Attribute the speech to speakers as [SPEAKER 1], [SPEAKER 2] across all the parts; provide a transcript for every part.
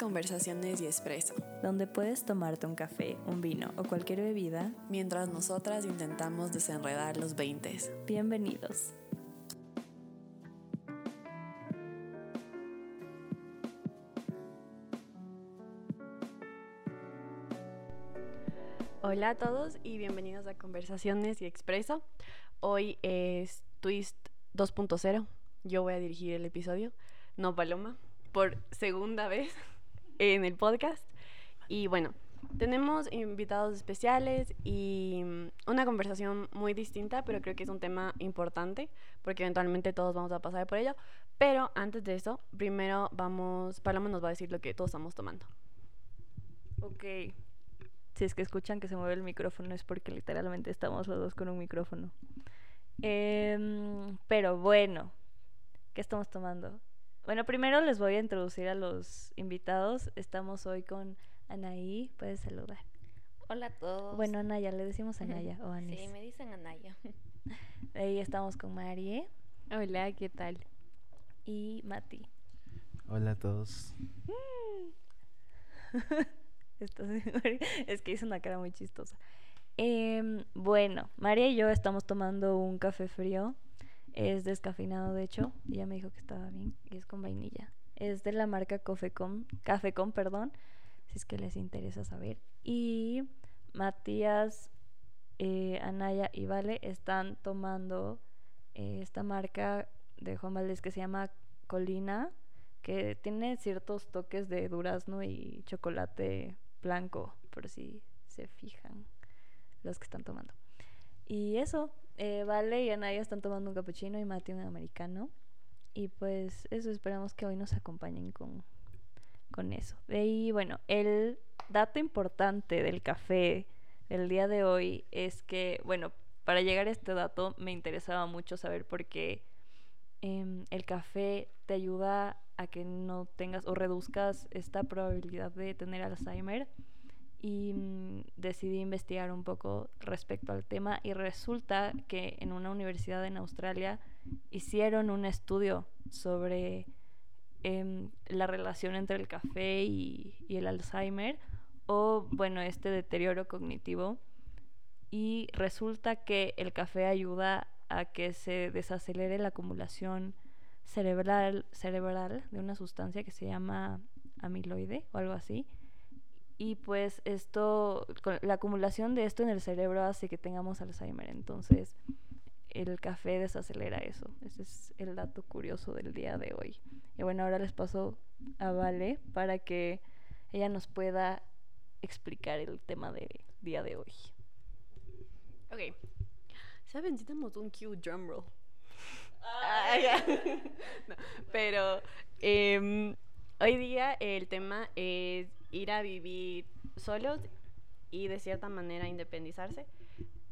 [SPEAKER 1] Conversaciones y Expreso,
[SPEAKER 2] donde puedes tomarte un café, un vino o cualquier bebida
[SPEAKER 1] mientras nosotras intentamos desenredar los 20.
[SPEAKER 2] Bienvenidos.
[SPEAKER 1] Hola a todos y bienvenidos a Conversaciones y Expreso. Hoy es Twist 2.0. Yo voy a dirigir el episodio, no Paloma, por segunda vez en el podcast. Y bueno, tenemos invitados especiales y mm, una conversación muy distinta, pero creo que es un tema importante porque eventualmente todos vamos a pasar por ello. Pero antes de eso, primero vamos, Paloma nos va a decir lo que todos estamos tomando.
[SPEAKER 2] Ok. Si es que escuchan que se mueve el micrófono es porque literalmente estamos los dos con un micrófono. Em, pero bueno, ¿qué estamos tomando? Bueno, primero les voy a introducir a los invitados. Estamos hoy con Anaí. Puedes saludar.
[SPEAKER 3] Hola a todos.
[SPEAKER 2] Bueno, Anaya, le decimos Anaya o Anis.
[SPEAKER 3] Sí, me dicen Anaya.
[SPEAKER 2] Ahí estamos con Marie.
[SPEAKER 4] Hola, ¿qué tal?
[SPEAKER 2] Y Mati.
[SPEAKER 5] Hola a todos.
[SPEAKER 2] es que hizo una cara muy chistosa. Em, bueno, María y yo estamos tomando un café frío es descafeinado, de hecho. Ella me dijo que estaba bien. Y es con vainilla. Es de la marca Cafecom, perdón. Si es que les interesa saber. Y Matías, eh, Anaya y Vale están tomando eh, esta marca de Juan que se llama Colina. Que tiene ciertos toques de durazno y chocolate blanco. Por si se fijan los que están tomando. Y eso, eh, vale y Anaya están tomando un cappuccino y Mati un americano. Y pues eso, esperamos que hoy nos acompañen con, con eso. De ahí, bueno, el dato importante del café del día de hoy es que, bueno, para llegar a este dato me interesaba mucho saber por qué em, el café te ayuda a que no tengas o reduzcas esta probabilidad de tener Alzheimer y mm, decidí investigar un poco respecto al tema y resulta que en una universidad en Australia hicieron un estudio sobre em, la relación entre el café y, el Alzheimer o bueno este deterioro cognitivo y resulta que el café ayuda a que se desacelere la acumulación cerebral, cerebral de una sustancia que se llama amiloide o algo así y pues esto, la acumulación de esto en el cerebro hace que tengamos Alzheimer. Entonces, el café desacelera eso. Ese es el dato curioso del día de hoy. Y bueno, ahora les paso a Vale para que ella nos pueda explicar el tema del día de hoy.
[SPEAKER 1] Ok. ¿Saben? Necesitamos un cue drum roll. Ah, pero em, hoy día el tema es ir a vivir solos y de cierta manera independizarse.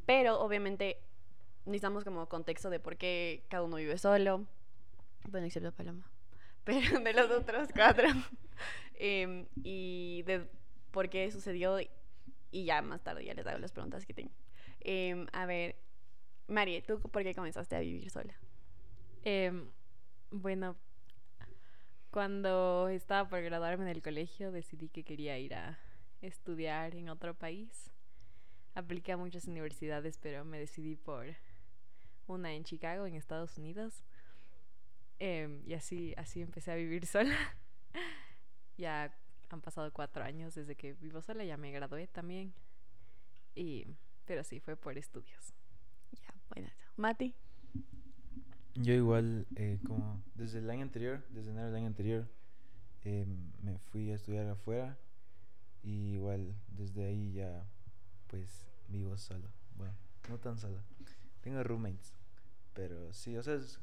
[SPEAKER 1] Pero obviamente necesitamos como contexto de por qué cada uno vive solo. Bueno, excepto Paloma. Pero de los otros cuatro. Em, y de por qué sucedió. Y ya más tarde ya les hago las preguntas que tengo. Em, a ver, Marie, ¿tú por qué comenzaste a vivir sola?
[SPEAKER 4] Em, bueno, cuando estaba por graduarme del colegio decidí que quería ir a estudiar en otro país. Apliqué a muchas universidades, pero me decidí por una en Chicago, en Estados Unidos. Em, y así, así empecé a vivir sola. ya han pasado cuatro años desde que vivo sola, ya me gradué también. Y, pero sí, fue por estudios.
[SPEAKER 1] Ya, bueno. Mati.
[SPEAKER 5] Yo igual, eh, como desde el año anterior, desde enero del año anterior, eh, me fui a estudiar afuera y igual desde ahí ya pues vivo solo. Bueno, no tan solo. Tengo roommates, pero sí, o sea, es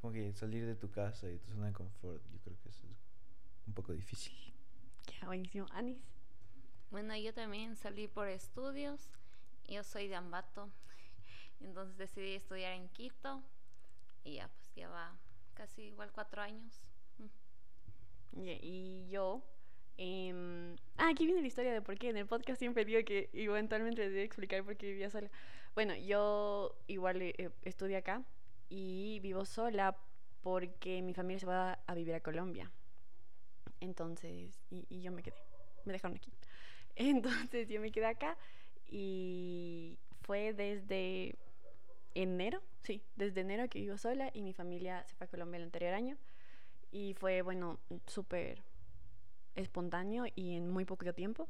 [SPEAKER 5] como que salir de tu casa y tu zona de confort, yo creo que eso es un poco difícil.
[SPEAKER 1] Ya, buenísimo. Anis.
[SPEAKER 3] Bueno, yo también salí por estudios. Yo soy de Ambato. Entonces decidí estudiar en Quito y ya, pues lleva casi igual cuatro años.
[SPEAKER 1] Mm. y yo. Eh, ah, aquí viene la historia de por qué. En el podcast siempre digo que eventualmente les voy explicar por qué vivía sola. Bueno, yo igual eh, estudio acá y vivo sola porque mi familia se va a vivir a Colombia. Entonces, y yo me quedé, me dejaron aquí. Entonces yo me quedé acá y fue desde enero, sí, desde enero que vivo sola y mi familia se fue a Colombia el anterior año y fue, bueno, súper espontáneo y en muy poco tiempo.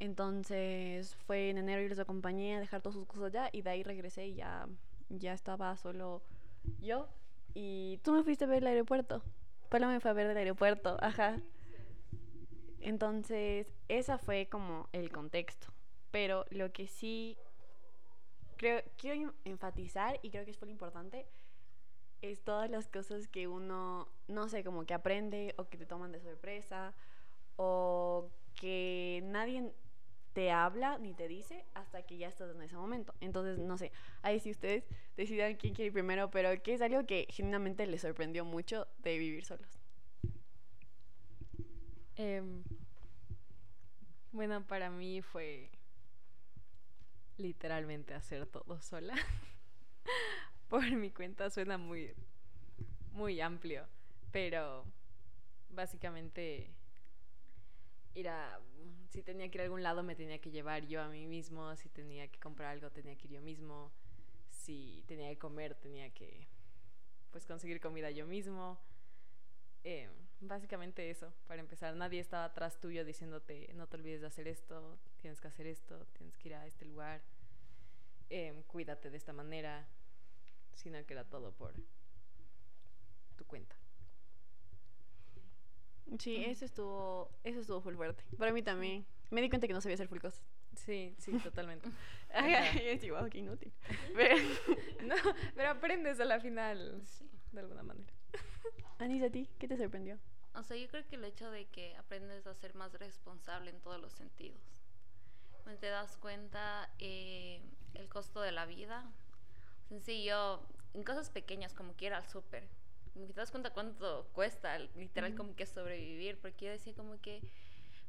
[SPEAKER 1] Entonces fue en enero y les acompañé a dejar todas sus cosas allá y de ahí regresé y ya, ya estaba solo yo. Y tú me fuiste a ver el aeropuerto. Pablo me fue a ver del aeropuerto, ajá. Entonces, esa fue como el contexto. Pero lo que sí creo, quiero enfatizar y creo que es muy importante es todas las cosas que uno, no sé, como que aprende o que te toman de sorpresa o que nadie te habla ni te dice hasta que ya estás en ese momento. Entonces, no sé, ahí si ustedes decidan quién quiere ir primero, pero que es algo que genuinamente les sorprendió mucho de vivir solos.
[SPEAKER 4] Em, bueno, para mí fue literalmente hacer todo sola. Por mi cuenta suena muy, muy amplio, pero básicamente ir a, si tenía que ir a algún lado me tenía que llevar yo a mí mismo, si tenía que comprar algo tenía que ir yo mismo, si tenía que comer tenía que pues conseguir comida yo mismo. Eh, básicamente eso, para empezar, nadie estaba atrás tuyo diciéndote no te olvides de hacer esto, tienes que hacer esto, tienes que ir a este lugar, eh, cuídate de esta manera, sino que era todo por tu cuenta.
[SPEAKER 1] Sí, eso estuvo, eso estuvo full fuerte. Para mí también. Me di cuenta que no sabía hacer full cosas.
[SPEAKER 4] Sí, sí, totalmente.
[SPEAKER 1] yo wow, qué inútil. Pero,
[SPEAKER 4] no, pero aprendes a la final,
[SPEAKER 3] Sí.
[SPEAKER 4] de alguna manera.
[SPEAKER 1] Anís, ¿a ti qué te sorprendió?
[SPEAKER 3] O sea, yo creo que el hecho de que aprendes a ser más responsable en todos los sentidos. Pues te das cuenta eh, el costo de la vida. Yo, en cosas pequeñas, como que ir al súper, te das cuenta cuánto cuesta, literal, como que sobrevivir. Porque yo decía, como que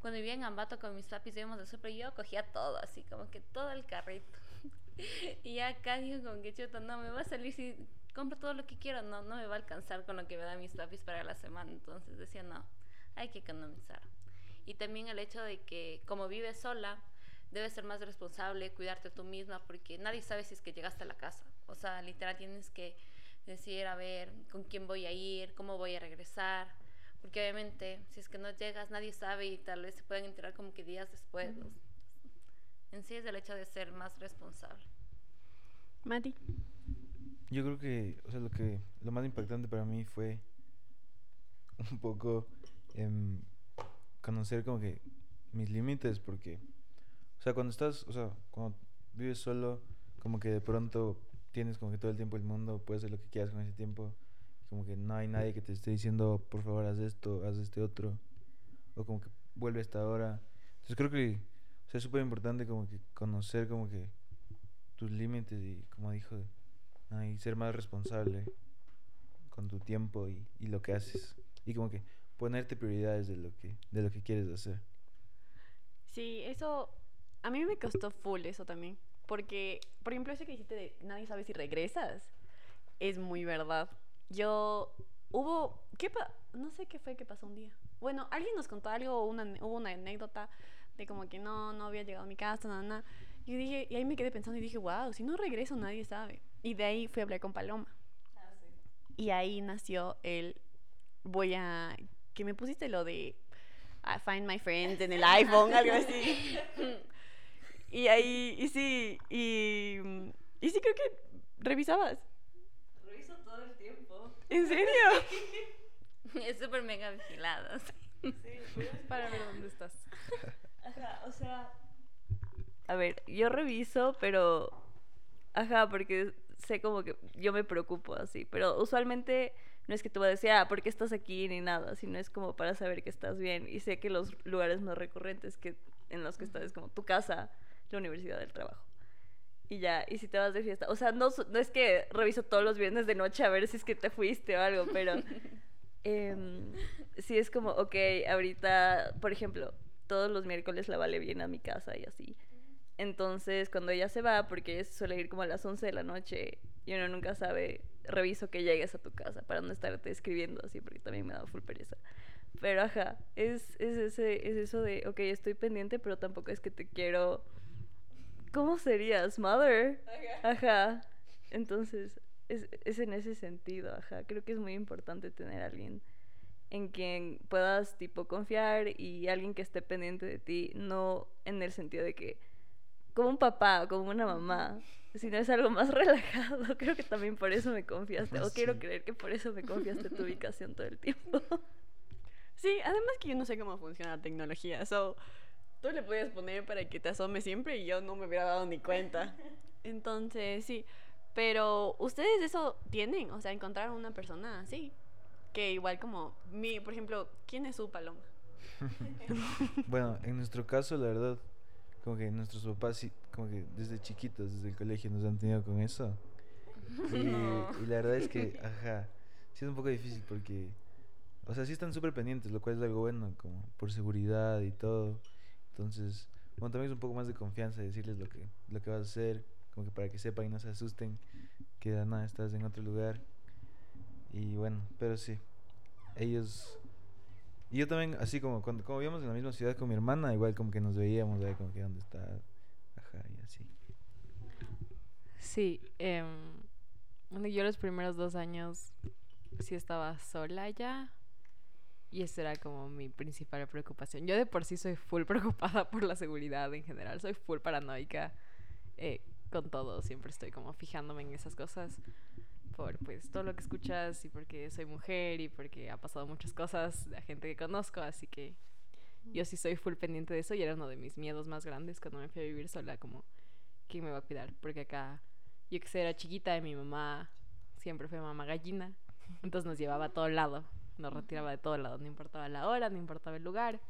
[SPEAKER 3] cuando vivía en Ambato con mis papis, íbamos al súper, yo cogía todo, así, como que todo el carrito. y acá digo, como que chuta, no, me va a salir si compro todo lo que quiero, no, no me va a alcanzar con lo que me dan mis papis para la semana. Entonces decía, no, hay que economizar. Y también el hecho de que como vives sola, debes ser más responsable, cuidarte tú misma, porque nadie sabe si es que llegaste a la casa. O sea, literal tienes que decir, a ver, con quién voy a ir, cómo voy a regresar. Porque obviamente, si es que no llegas, nadie sabe y tal vez se pueden enterar como que días después. En sí es el hecho de ser más responsable.
[SPEAKER 1] Mati.
[SPEAKER 5] Yo creo que, o sea, lo que lo más impactante para mí fue un poco em, conocer como que mis límites, porque, o sea, cuando estás, o sea, cuando vives solo, como que de pronto tienes como que todo el tiempo el mundo, puedes hacer lo que quieras con ese tiempo, como que no hay nadie que te esté diciendo, por favor, haz esto, haz este otro, o como que vuelve a esta hora. Entonces creo que, o sea, es súper importante como que conocer como que tus límites y, como dijo, y ser más responsable con tu tiempo y, y lo que haces. Y como que ponerte prioridades de lo que, de lo que quieres hacer.
[SPEAKER 1] Sí, eso a mí me costó full eso también. Porque, por ejemplo, eso que dijiste de nadie sabe si regresas, es muy verdad. Yo, hubo, ¿qué pa no sé qué fue que pasó un día. Bueno, alguien nos contó algo, una, hubo una anécdota de como que no, no había llegado a mi casa, nada, nada. Y dije, y ahí me quedé pensando y dije, wow, si no regreso nadie sabe. Y de ahí fui a hablar con Paloma. Y ahí nació el, voy a, que me pusiste lo de I find my friends en el iPhone, algo así. y ahí, y sí, y, y sí creo que revisabas.
[SPEAKER 2] Reviso todo el tiempo.
[SPEAKER 1] ¿En serio?
[SPEAKER 3] Es súper mega vigilado. sí.
[SPEAKER 2] Sí,
[SPEAKER 4] Para ver dónde estás.
[SPEAKER 2] Ajá, o sea. A ver, yo reviso, pero. Ajá, porque sé como que yo me preocupo así. Pero usualmente no es que te voy a decir, ah, ¿por qué estás aquí? ni nada, sino es como para saber que estás bien. Y sé que los lugares más recurrentes que en los que estás es como tu casa, la universidad, el trabajo. Y ya, y si te vas de fiesta. O sea, no, no es que reviso todos los viernes de noche a ver si es que te fuiste o algo, pero. em, sí es como, ok, ahorita, por ejemplo, todos los miércoles la vale viene a mi casa y así. Entonces, cuando ella se va, porque ella suele ir como a las 11 de la noche y uno nunca sabe, reviso que llegues a tu casa para no estarte escribiendo así, porque también me da full pereza. Pero ajá, es, es, ese, es eso de, ok, estoy pendiente, pero tampoco es que te quiero... ¿Cómo serías? Mother. Ajá. Entonces, es, es en ese sentido, ajá. Creo que es muy importante tener a alguien en quien puedas tipo confiar y alguien que esté pendiente de ti, no en el sentido de que como un papá o como una mamá, sino es algo más relajado. Creo que también por eso me confiaste, o quiero
[SPEAKER 5] Sí.
[SPEAKER 2] creer que por eso me confiaste tu ubicación todo el tiempo.
[SPEAKER 1] Sí, además que yo no sé cómo funciona la tecnología. So, tú le podías poner para que te asome siempre y yo no me hubiera dado ni cuenta. Entonces, sí. Pero ustedes eso tienen, o sea, encontrar una persona así. Que igual como, mi, por ejemplo, ¿quién es su paloma?
[SPEAKER 5] Bueno, en nuestro caso, la verdad, como que nuestros papás, como que desde chiquitos, desde el colegio, nos han tenido con eso. Y, y la verdad es que, ajá, sí es un poco difícil porque, o sea, sí están súper pendientes, lo cual es algo bueno, como por seguridad y todo. Entonces, bueno, también es un poco más de confianza decirles lo que, lo que vas a hacer, como que para que sepan y no se asusten que nada estás en otro lugar. Y bueno, pero sí, ellos y yo también, así como cuando como vivíamos en la misma ciudad con mi hermana, igual como que nos veíamos, ¿verdad? como que dónde está, ajá, y así.
[SPEAKER 4] Sí, em, bueno, yo los primeros dos años sí estaba sola ya. Y esa era como mi principal preocupación. Yo de por sí soy full preocupada por la seguridad en general. Soy full paranoica eh, con todo. Siempre estoy como fijándome en esas cosas. Por pues todo lo que escuchas y porque soy mujer y porque ha pasado muchas cosas de la gente que conozco. Así que yo sí soy full pendiente de eso y era uno de mis miedos más grandes cuando me fui a vivir sola. Como, ¿quién me va a cuidar? Porque acá yo que sé, era chiquita y mi mamá siempre fue mamá gallina. Entonces nos llevaba a todo lado, nos retiraba de todo lado, no importaba la hora, no importaba el lugar.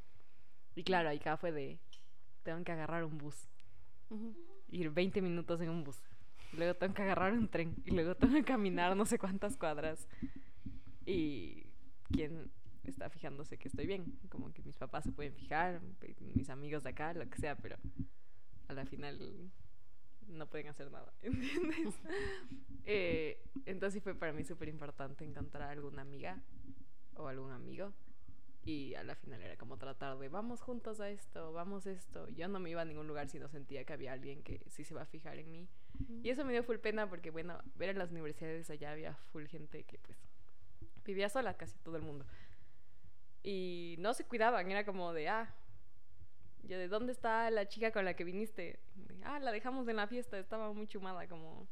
[SPEAKER 4] Y claro, ahí acá fue de, tengo que agarrar un bus, ir 20 minutos en un bus. Luego tengo que agarrar un tren y luego tengo que caminar no sé cuántas cuadras. Y quién está fijándose que estoy bien. Como que mis papás se pueden fijar, mis amigos de acá, lo que sea, pero a la final no pueden hacer nada, ¿entiendes? Eh, entonces fue para mí súper importante encontrar alguna amiga o algún amigo. Y a la final era como tratar de, vamos juntos a esto, vamos esto. Yo no me iba a ningún lugar si no sentía que había alguien que sí se va a fijar en mí. Y eso me dio full pena porque, bueno, ver en las universidades allá había full gente que pues vivía sola, casi todo el mundo. Y no se cuidaban, era como de, ah, yo, ¿de dónde está la chica con la que viniste? Ah, la dejamos en la fiesta, estaba muy chumada, como,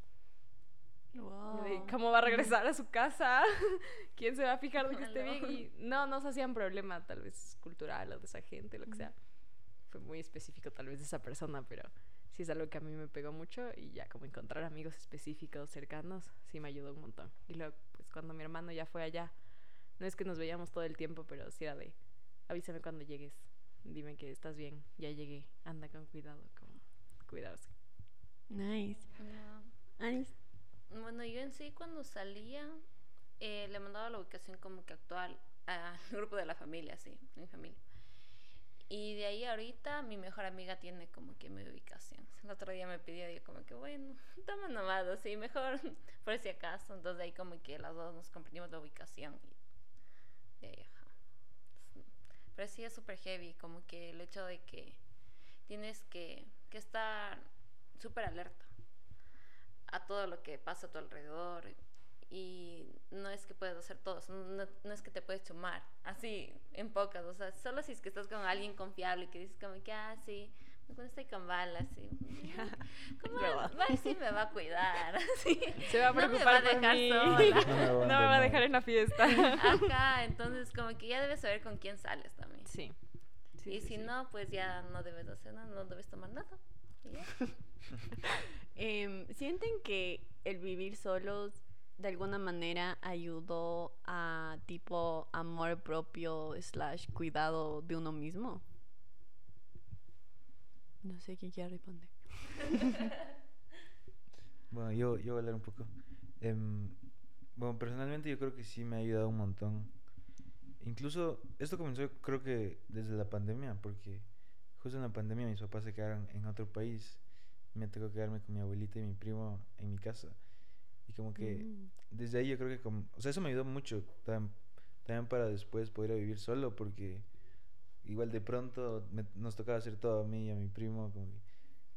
[SPEAKER 4] de, ¿cómo va a regresar a su casa? ¿Quién se va a fijar de que esté bien? Y no, no se hacían problema, tal vez cultural o de esa gente, lo que sea. Fue muy específico tal vez de esa persona, pero sí es algo que a mí me pegó mucho y ya como encontrar amigos específicos, cercanos, sí me ayudó un montón. Y luego, pues cuando mi hermano ya fue allá, no es que nos veíamos todo el tiempo, pero sí era de, avísame cuando llegues, dime que estás bien, ya llegué, anda con cuidado, como cuidarse.
[SPEAKER 1] Nice. Anis.
[SPEAKER 3] Bueno, yo en sí cuando salía eh, le mandaba la ubicación como que actual al grupo de la familia, sí, mi familia. Y de ahí ahorita mi mejor amiga tiene como que mi ubicación. El otro día me pidió, yo como que bueno, toma nomás, así, mejor por si acaso. Entonces de ahí como que las dos nos compartimos la ubicación. Y de ahí, ajá. Pero sí es súper heavy, como que el hecho de que tienes que, que estar súper alerta a todo lo que pasa a tu alrededor y no es que puedes hacer todo, no, no es que te puedes chumar, así en pocas, o sea, solo si es que estás con alguien confiable y que dices como que, ah, sí, cuando estoy con Val, así, ¿cómo sí me va a cuidar? Así,
[SPEAKER 4] Se va a
[SPEAKER 3] no me
[SPEAKER 4] preocupar
[SPEAKER 3] va a dejar sola.
[SPEAKER 5] No me
[SPEAKER 4] No me va a dejar en la fiesta.
[SPEAKER 3] Ajá, entonces como que ya debes saber con quién sales también.
[SPEAKER 4] Sí. Sí,
[SPEAKER 3] y
[SPEAKER 4] sí,
[SPEAKER 3] si
[SPEAKER 4] sí.
[SPEAKER 3] no, pues ya no debes hacer nada, no debes tomar nada.
[SPEAKER 1] Em, ¿Sienten que el vivir solos de alguna manera ayudó a tipo amor propio slash cuidado de uno mismo? No sé quién quiere responder.
[SPEAKER 5] Bueno, yo, yo voy a hablar un poco. Em, bueno, personalmente yo creo que sí me ha ayudado un montón. Incluso esto comenzó creo que desde la pandemia, porque justo en la pandemia mis papás se quedaron en otro país. Me tocó quedarme con mi abuelita y mi primo en mi casa. Y como que
[SPEAKER 1] Mm.
[SPEAKER 5] desde ahí yo creo que, como, o sea, eso me ayudó mucho. tam- también para después poder vivir solo, porque igual de pronto me- nos tocaba hacer todo a mí y a mi primo, como que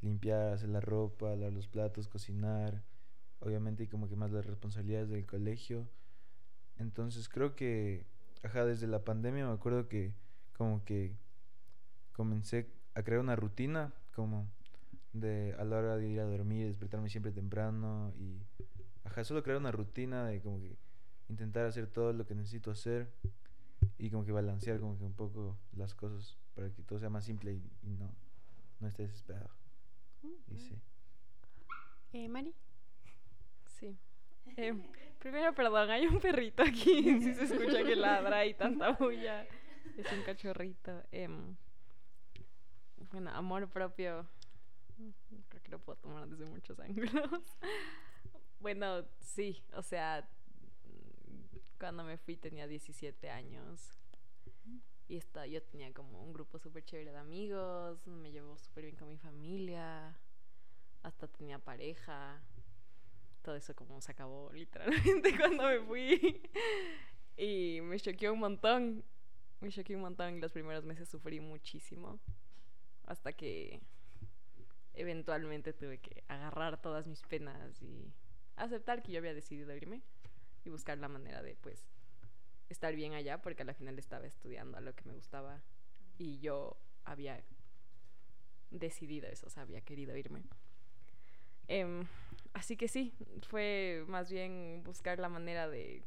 [SPEAKER 5] limpiar, hacer la ropa, lavar los platos, cocinar, obviamente y como que más las responsabilidades del colegio. Entonces creo que, ajá, desde la pandemia me acuerdo que como que comencé a crear una rutina, como de a la hora de ir a dormir, despertarme siempre temprano y, ajá, solo crear una rutina de como que intentar hacer todo lo que necesito hacer y como que balancear como que un poco las cosas para que todo sea más simple y, y no, no esté desesperado. Y sí.
[SPEAKER 1] Eh, Mari.
[SPEAKER 4] Sí. Em, primero, perdón, hay un perrito aquí. Si se escucha que ladra y tanta bulla. Es un cachorrito. Em, bueno, amor propio. Creo que lo puedo tomar desde muchos ángulos. Bueno, sí, o sea, cuando me fui tenía 17 años. Y esta, yo tenía como un grupo súper chévere de amigos. Me llevo súper bien con mi familia. Hasta tenía pareja todo eso como se acabó literalmente cuando me fui. Y me choqueó un montón. Me choqueó un montón. Los primeros meses sufrí muchísimo. Hasta que eventualmente tuve que agarrar todas mis penas y aceptar que yo había decidido irme y buscar la manera de pues estar bien allá porque al final estaba estudiando a lo que me gustaba y yo había decidido eso, o sea, había querido irme. Em, así que sí, fue más bien buscar la manera de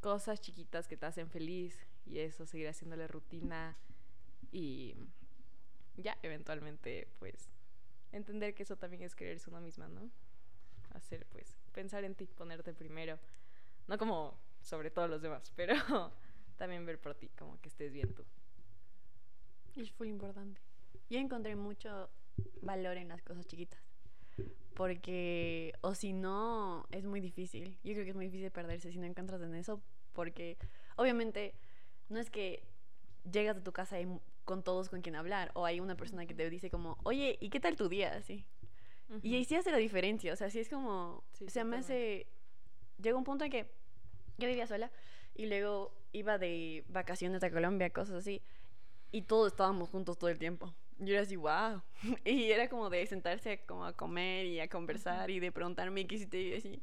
[SPEAKER 4] cosas chiquitas que te hacen feliz y eso, seguir haciéndole rutina y ya eventualmente pues entender que eso también es quererse uno misma, ¿no? Hacer pues pensar en ti, ponerte primero, no como sobre todos los demás, pero también ver por ti, como que estés bien tú.
[SPEAKER 1] Es muy importante. Yo encontré mucho valor en las cosas chiquitas. Porque, o si no, es muy difícil. Yo creo que es muy difícil perderse si no encuentras en eso. Porque, obviamente, no es que llegas a tu casa y con todos con quien hablar. O hay una persona que te dice como, oye, ¿y qué tal tu día? Así. Y ahí sí hace la diferencia. O sea, sí es como.
[SPEAKER 4] Sí,
[SPEAKER 1] o sea, me hace. Llegó un punto en que yo vivía sola y luego iba de vacaciones a Colombia, cosas así. Y todos estábamos juntos todo el tiempo. Yo era así, wow. Y era como de sentarse como a comer y a conversar y de preguntarme qué hiciste y así.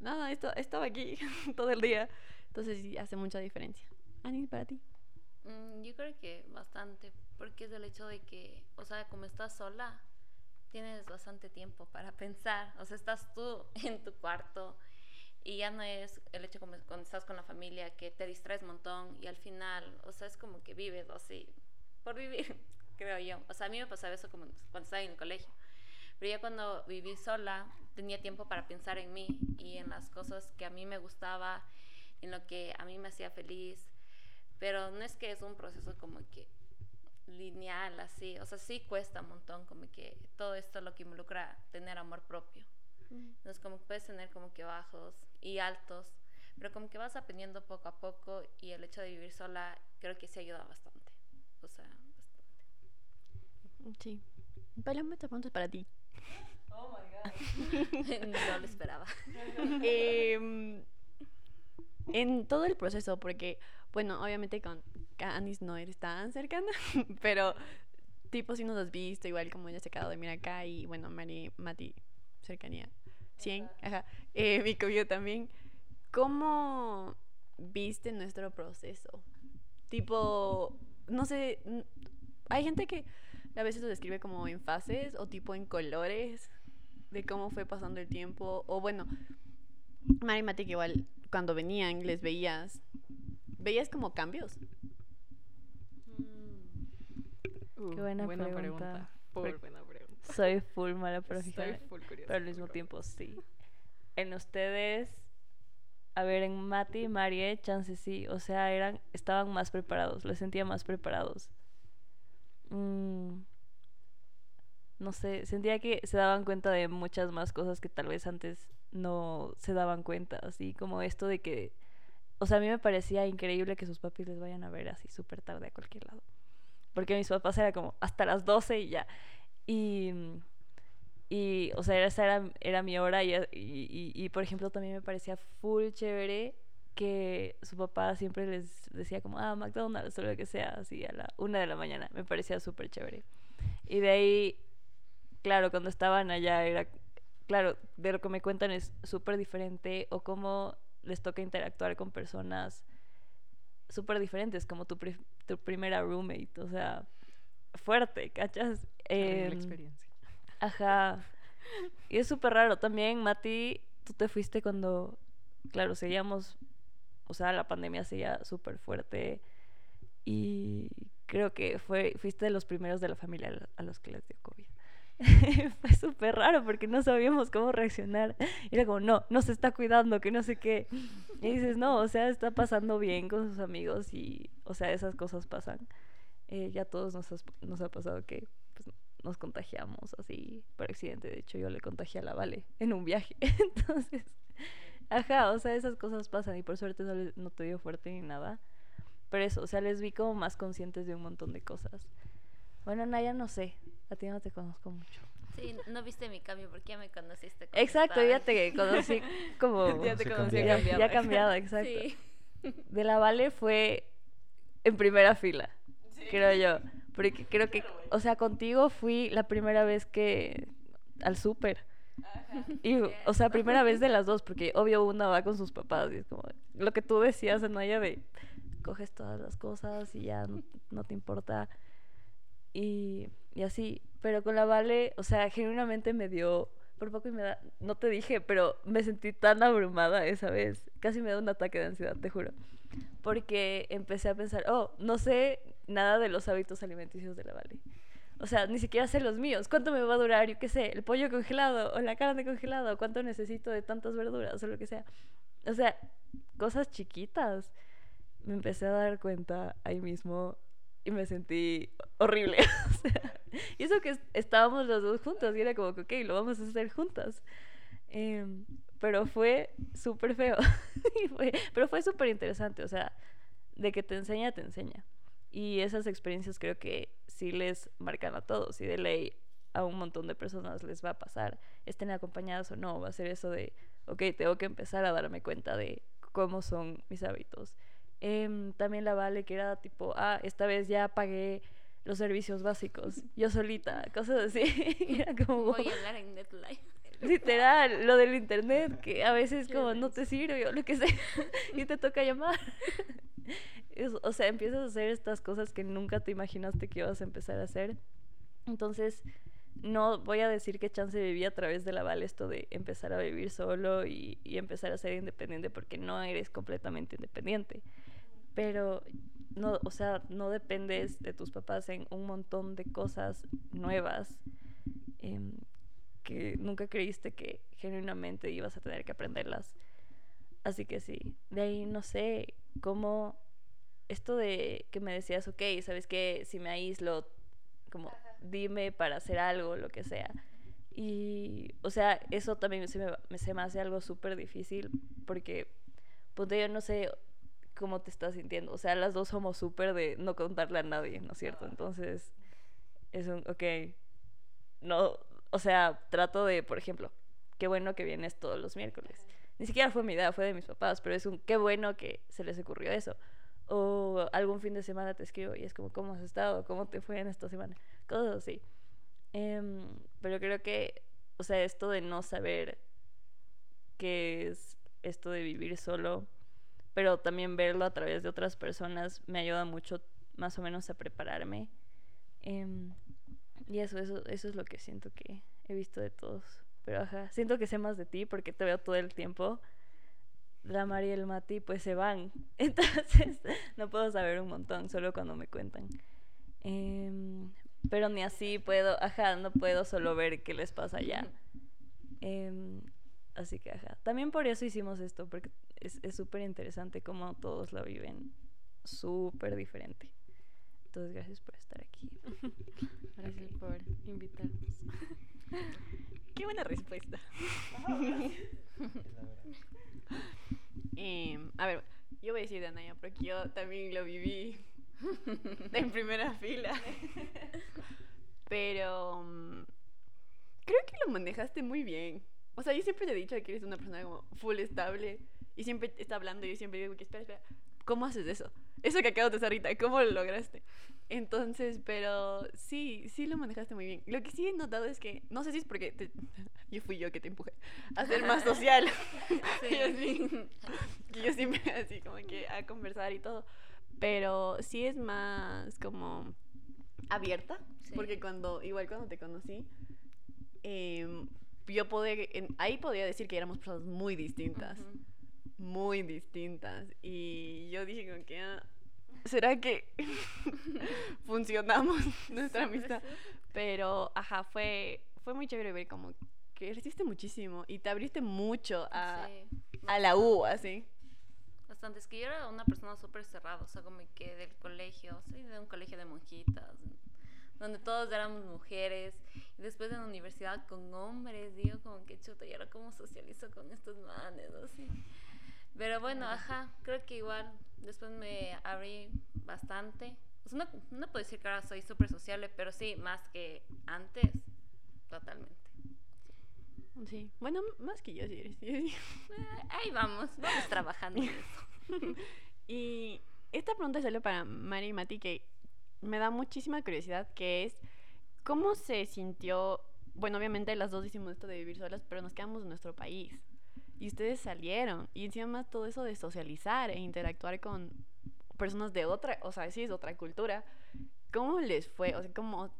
[SPEAKER 1] Nada, esto, estaba aquí todo el día. Entonces sí, hace mucha diferencia. Ani, para ti.
[SPEAKER 3] Mm, yo creo que bastante, porque es el hecho de que, o sea, como estás sola, tienes bastante tiempo para pensar. O sea, estás tú en tu cuarto y ya no es el hecho como cuando estás con la familia que te distraes un montón y al final, o sea, es como que vives así por vivir, creo yo. O sea, a mí me pasaba eso como cuando estaba en el colegio. Pero ya cuando viví sola, tenía tiempo para pensar en mí y en las cosas que a mí me gustaba, en lo que a mí me hacía feliz. Pero no es que es un proceso como que lineal así, o sea, sí cuesta un montón como que todo esto lo que involucra tener amor propio. Entonces como que puedes tener como que bajos y altos, pero como que vas aprendiendo poco a poco y el hecho de vivir sola creo que sí ayuda bastante. O sea, bastante.
[SPEAKER 1] Sí. Pregunta es para ti.
[SPEAKER 3] no lo esperaba.
[SPEAKER 1] Em, en todo el proceso, porque, bueno, obviamente con Anis no eres tan cercana, pero tipo si nos has visto, igual como ella se ha quedado de mirar acá y bueno, Mari, Mati, cercanía, 100, ajá, eh, mi novio también. ¿Cómo viste nuestro proceso? Tipo, no sé, hay gente que a veces lo describe como en fases o tipo en colores de cómo fue pasando el tiempo, o bueno, Mari y Mati que igual cuando venían les veías, veías como cambios.
[SPEAKER 4] Uh,
[SPEAKER 2] Qué buena pregunta. Por-
[SPEAKER 4] buena pregunta.
[SPEAKER 2] Soy full mala para fijar,
[SPEAKER 4] full curiosa,
[SPEAKER 2] pero al mismo tiempo sí. En ustedes, a ver, en Mati y Marie, chance sí, o sea, eran, estaban más preparados, les sentía más preparados. Mm, no sé, sentía que se daban cuenta de muchas más cosas que tal vez antes no se daban cuenta, así como esto de que, o sea, a mí me parecía increíble que sus papis les vayan a ver así súper tarde a cualquier lado. Porque mis papás era como hasta las 12 y ya. Y, y o sea, esa era, era mi hora y, y, y- por ejemplo también me parecía full chévere que su papá siempre les decía como, ah, McDonald's o lo que sea, así a la una de la mañana. Me parecía súper chévere. Y de ahí, claro, cuando estaban allá era, claro, de lo que me cuentan es súper diferente o cómo les toca interactuar con personas súper diferentes, como tu, pri- tu primera roommate, o sea, fuerte, ¿cachas?
[SPEAKER 4] Horrible
[SPEAKER 2] Em,
[SPEAKER 4] experiencia.
[SPEAKER 2] Ajá. Y es súper raro. También, Mati, tú te fuiste cuando, claro, seguíamos, o sea, la pandemia seguía súper fuerte y creo que fue, fuiste de los primeros de la familia a los que les dio COVID. fue súper raro porque no sabíamos cómo reaccionar. Y Era como, no, no se está cuidando, que no sé qué. Y dices, no, o sea, está pasando bien con sus amigos y, o sea, esas cosas pasan. Eh, ya a todos nos, ha pasado que pues, nos contagiamos así por accidente. De hecho, yo le contagié a la Vale en un viaje. Entonces, ajá, o sea, esas cosas pasan y por suerte no, no te dio fuerte ni nada. Pero eso, o sea, les vi como más conscientes de un montón de cosas. Bueno, Naya, no sé. A ti no te conozco mucho.
[SPEAKER 3] Sí, no viste mi cambio porque ya me conociste. como
[SPEAKER 2] Exacto, ya te conocí como...
[SPEAKER 4] Ya te conocí
[SPEAKER 2] ya, cambiado, exacto.
[SPEAKER 3] Sí.
[SPEAKER 2] De la Vale fue en primera fila, creo yo. Porque creo que, o sea, contigo fui la primera vez que al súper. Y, o sea, primera vez de las dos, porque obvio una va con sus papás y es como lo que tú decías, Anaya, de coges todas las cosas y ya no, no te importa. Y, y así, pero con la Vale, o sea, genuinamente me dio, por poco y me da, no te dije, pero me sentí tan abrumada esa vez, casi me da un ataque de ansiedad, te juro. Porque empecé a pensar, oh, no sé nada de los hábitos alimenticios de la Vale. O sea, ni siquiera sé los míos. ¿Cuánto me va a durar, yo qué sé, el pollo congelado o la carne congelada? ¿Cuánto necesito de tantas verduras o lo que sea? O sea, cosas chiquitas. Me empecé a dar cuenta ahí mismo y me sentí horrible. o sea, y eso que es- estábamos los dos juntos y era como que, ok, lo vamos a hacer juntas. Em, pero fue súper feo. Fue- pero fue súper interesante. O sea, de que te enseña, te enseña. Y esas experiencias creo que sí les marcan a todos y de ley a un montón de personas les va a pasar, estén acompañadas o no, va a ser eso de, ok, tengo que empezar a darme cuenta de cómo son mis hábitos. Em, también la Vale, que era tipo, ah, esta vez ya pagué los servicios básicos, yo solita, cosas así. Era como,
[SPEAKER 3] Voy a hablar en NetLife.
[SPEAKER 2] literal, lo del internet, que a veces como no te sirve o lo que sea, y te toca llamar. Es- o sea, empiezas a hacer estas cosas que nunca te imaginaste que ibas a empezar a hacer. Entonces, no voy a decir que chance viví a través de la Vale esto de empezar a vivir solo y, y empezar a ser independiente porque no eres completamente independiente. Pero no, o sea, no dependes de tus papás en un montón de cosas nuevas em, que nunca creíste que genuinamente ibas a tener que aprenderlas. Así que sí, de ahí no sé cómo esto de que me decías, ok, sabes que si me aíslo, como dime para hacer algo, lo que sea. Y, o sea, eso también se me, se me hace algo súper difícil porque, ponte yo no sé cómo te estás sintiendo. O sea, las dos somos súper de no contarle a nadie, ¿no es cierto? Entonces, es un, ok, no, o sea, trato de, por ejemplo, qué bueno que vienes todos los miércoles. Ni siquiera fue mi idea, fue de mis papás, pero es un, qué bueno que se les ocurrió eso. O algún fin de semana te escribo y es como, ¿cómo has estado? ¿Cómo te fue en esta semana? Cosas así. Em, pero creo que, o sea, esto de no saber qué es esto de vivir solo, pero también verlo a través de otras personas me ayuda mucho más o menos a prepararme. Em, y eso, eso, eso es lo que siento que he visto de todos. Pero ajá, siento que sé más de ti porque te veo todo el tiempo. La Mari y el Mati pues se van. Entonces no puedo saber un montón, solo cuando me cuentan. Em, pero ni así puedo, ajá, no puedo solo ver qué les pasa allá. Em, así que ajá. También por eso hicimos esto, porque es es súper interesante cómo todos lo viven súper diferente. Entonces gracias por estar aquí.
[SPEAKER 4] Gracias por invitarnos.
[SPEAKER 1] Qué buena respuesta.
[SPEAKER 5] La verdad.
[SPEAKER 1] Em, a ver, yo voy a decir de Anaya porque yo también lo viví en primera fila. Pero mm, creo que lo manejaste muy bien. O sea, yo siempre te he dicho que eres una persona como full estable Y siempre está hablando y yo siempre digo que, espera, espera, ¿cómo haces eso? Eso que acabas de hacer ahorita, ¿cómo lo lograste? Entonces, pero sí, sí lo manejaste muy bien. Lo que sí he notado es que, no sé si es porque te- yo fui yo que te empujé a ser más social.
[SPEAKER 3] Sí.
[SPEAKER 1] Y así, que yo siempre así como que a conversar y todo. Pero sí es más como abierta,
[SPEAKER 3] Sí.
[SPEAKER 1] porque cuando, igual cuando te conocí, em, yo podía, en- ahí podía decir que éramos personas muy distintas, muy distintas. Y yo dije como que, ah, ¿será que funcionamos nuestra amistad? Pero, ajá, fue, fue muy chévere ver como que creciste muchísimo y te abriste mucho a,
[SPEAKER 3] Sí,
[SPEAKER 1] a la U, así.
[SPEAKER 3] Bastante. Es que yo era una persona súper cerrada, o sea, como que del colegio, soy de un colegio de monjitas, donde todos éramos mujeres, y después de la universidad con hombres, digo, como que chuta, y ahora cómo socializo con estos manes, así. Pero bueno, ajá, creo que igual después me abrí bastante. O sea, no, no puedo decir que ahora soy súper sociable, pero sí, más que antes, totalmente.
[SPEAKER 1] Sí. Bueno, más que yo sí eres.
[SPEAKER 3] Eh, ahí vamos, vamos trabajando en eso.
[SPEAKER 1] Y esta pregunta solo para Mari y Mati, que me da muchísima curiosidad, que es, ¿cómo se sintió? Bueno, obviamente las dos hicimos esto de vivir solas, pero nos quedamos en nuestro país. Y ustedes salieron. Y encima más todo eso de socializar e interactuar con personas de otra, o sea, sí es otra cultura. ¿Cómo les fue? O sea, ¿cómo,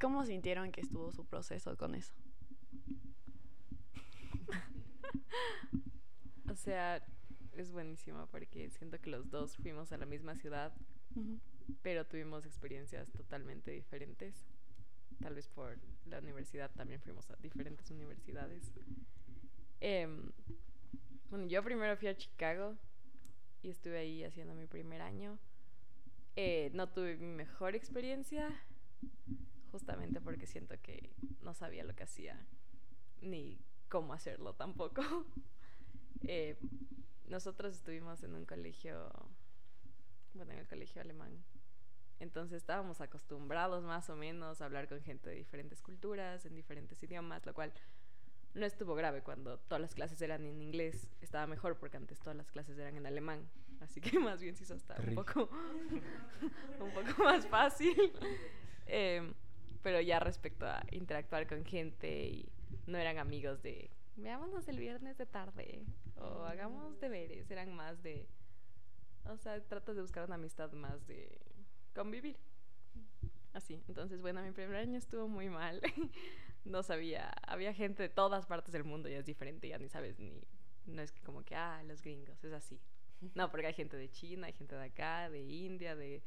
[SPEAKER 1] cómo sintieron que estuvo su proceso con eso?
[SPEAKER 4] O sea, es buenísimo porque siento que los dos fuimos a la misma ciudad. Pero tuvimos experiencias totalmente diferentes. Tal vez por la universidad también fuimos a diferentes universidades. Em, bueno, yo primero fui a Chicago y estuve ahí haciendo mi primer año. Eh, no tuve mi mejor experiencia, justamente porque siento que no sabía lo que hacía, ni cómo hacerlo tampoco. Eh, nosotros estuvimos en un colegio, bueno, en el colegio alemán. Entonces estábamos acostumbrados más o menos a hablar con gente de diferentes culturas, en diferentes idiomas, lo cual no estuvo grave cuando todas las clases eran en inglés. Estaba mejor porque antes todas las clases eran en alemán. Así que más bien sí eso está un poco, un poco más fácil. Em, pero ya respecto a interactuar con gente y no eran amigos de veámonos el viernes de tarde o hagamos deberes, eran más de, o sea, tratas de buscar una amistad más de convivir. Así, entonces bueno, mi primer año estuvo muy mal. no sabía, había gente de todas partes del mundo, ya es diferente, ya ni sabes ni, no es que como que, ah, los gringos, es así. No, porque hay gente de China, hay gente de acá, de India, de,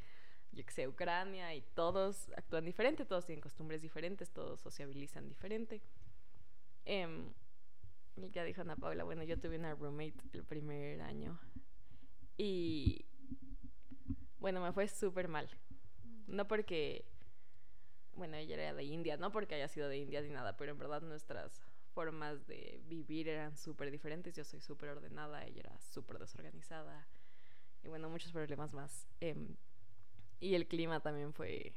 [SPEAKER 4] yo que sé, Ucrania, y todos actúan diferente, todos tienen costumbres diferentes, todos sociabilizan diferente. Em, y ya dijo Ana Paula, bueno, yo tuve una roommate el primer año y bueno, me fue súper mal. No porque, bueno, ella era de India, no porque haya sido de India ni nada, pero en verdad nuestras formas de vivir eran súper diferentes. Yo soy súper ordenada, ella era súper desorganizada y bueno, muchos problemas más. Em, y el clima también fue,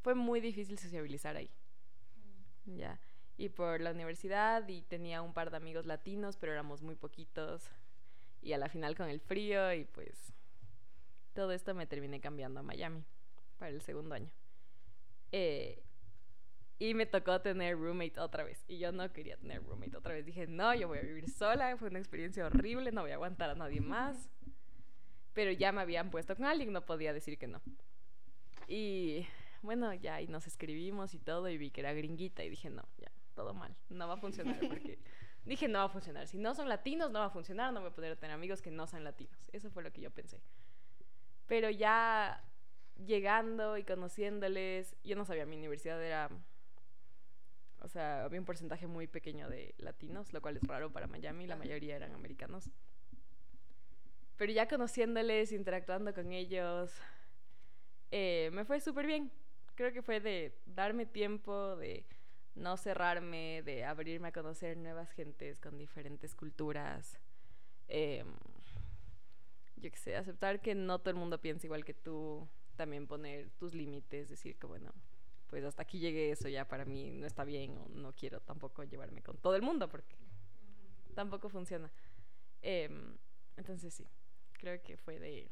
[SPEAKER 4] fue muy difícil sociabilizar ahí. Ya y por la universidad y tenía un par de amigos latinos, pero éramos muy poquitos. Y a la final con el frío y pues todo esto me terminé cambiando a Miami para el segundo año. Eh, y me tocó tener roommate otra vez. Y yo no quería tener roommate otra vez. Dije, no, yo voy a vivir sola. Fue una experiencia horrible, no voy a aguantar a nadie más. Pero ya me habían puesto con alguien, no podía decir que no. Y bueno, ya y nos escribimos y todo y vi que era gringuita y dije, no, ya, todo mal, no va a funcionar porque dije, no va a funcionar. Si no son latinos, no va a funcionar, no voy a poder tener amigos que no sean latinos. Eso fue lo que yo pensé. Pero ya llegando y conociéndoles, yo no sabía, mi universidad era, o sea, había un porcentaje muy pequeño de latinos, lo cual es raro para Miami, la mayoría eran americanos. Pero ya conociéndoles, interactuando con ellos, eh, me fue súper bien. Creo que fue de darme tiempo, de no cerrarme, de abrirme a conocer nuevas gentes con diferentes culturas. Eh, yo qué sé, aceptar que no todo el mundo piensa igual que tú, también poner tus límites, decir que bueno, pues hasta aquí llegué, eso ya para mí no está bien o no quiero tampoco llevarme con todo el mundo porque tampoco funciona. Em, entonces sí, creo que fue de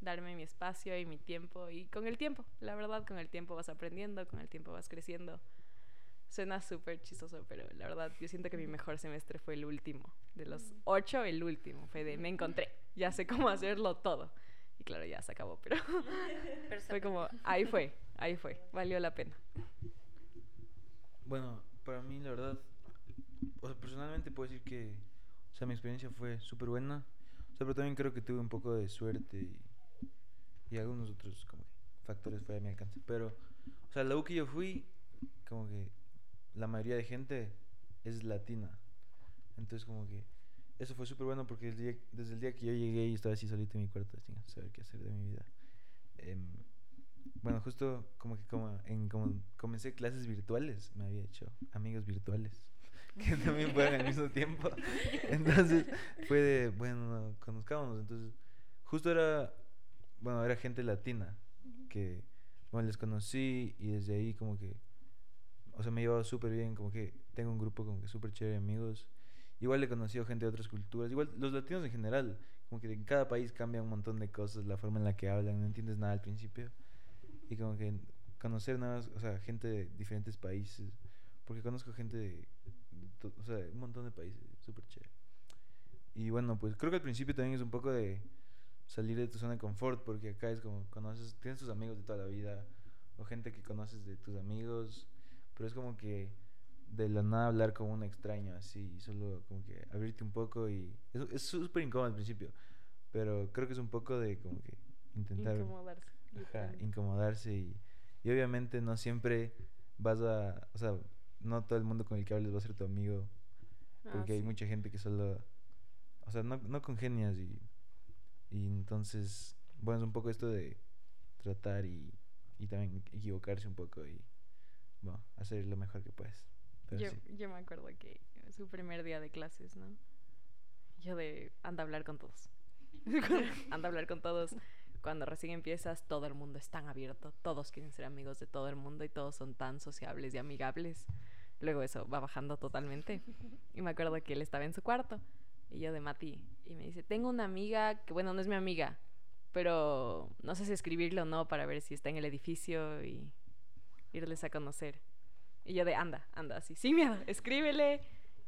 [SPEAKER 4] darme mi espacio y mi tiempo y con el tiempo, la verdad, con el tiempo vas aprendiendo, con el tiempo vas creciendo. Suena súper chistoso, pero la verdad yo siento que mi mejor semestre fue el último. De los ocho, el último. Fue de me encontré, ya sé cómo hacerlo todo. Y claro, ya se acabó, pero fue como, ahí fue, ahí fue, valió la pena.
[SPEAKER 5] Bueno, para mí la verdad, o sea, personalmente puedo decir que, o sea, mi experiencia fue súper buena. O sea, pero también creo que tuve un poco de suerte y, y algunos otros como que factores fuera de mi alcance. Pero, o sea, la U que yo fui, como que la mayoría de gente es latina. Entonces, como que eso fue súper bueno porque desde el día que yo llegué y estaba así solito en mi cuarto, sin saber qué hacer de mi vida. em, bueno, justo como que como en como comencé clases virtuales, me había hecho amigos virtuales que también fueron al mismo tiempo. Entonces fue de, bueno, conozcámonos. Entonces, justo era, bueno, era gente latina que, bueno, les conocí y desde ahí como que, o sea, me he llevado súper bien, como que tengo un grupo como que súper chévere de amigos. Igual he conocido gente de otras culturas, igual los latinos en general, como que en cada país cambia un montón de cosas, la forma en la que hablan, no entiendes nada al principio. Y como que conocer nuevas, o sea, gente de diferentes países, porque conozco gente de, o sea, un montón de países, súper chévere. Y bueno, pues creo que al principio también es un poco de salir de tu zona de confort, porque acá es como conoces, tienes tus amigos de toda la vida, o gente que conoces de tus amigos, pero es como que de la nada hablar con un extraño así, y solo como que abrirte un poco y es súper incómodo al principio, pero creo que es un poco de como que intentar
[SPEAKER 4] Incomodarse.
[SPEAKER 5] ajá, incomodarse y, y obviamente no siempre vas a, o sea, no todo el mundo con el que hables va a ser tu amigo,
[SPEAKER 4] Ah,
[SPEAKER 5] porque hay
[SPEAKER 4] sí.
[SPEAKER 5] mucha gente que solo, o sea, no, no congenias y, y entonces, bueno, es un poco esto de tratar y, y también equivocarse un poco y, bueno, hacer lo mejor que puedes.
[SPEAKER 4] Yo,
[SPEAKER 5] sí.
[SPEAKER 4] yo me acuerdo que su primer día de clases, ¿no? Yo de anda a hablar con todos. anda a hablar con todos. Cuando recién empiezas, todo el mundo es tan abierto. Todos quieren ser amigos de todo el mundo y todos son tan sociables y amigables. Luego eso va bajando totalmente. Y me acuerdo que él estaba en su cuarto y yo de Mati. Y me dice, tengo una amiga que, bueno, no es mi amiga, pero no sé si escribirle o no para ver si está en el edificio y irles a conocer. Y yo de, anda, anda, así, sin miedo, escríbele.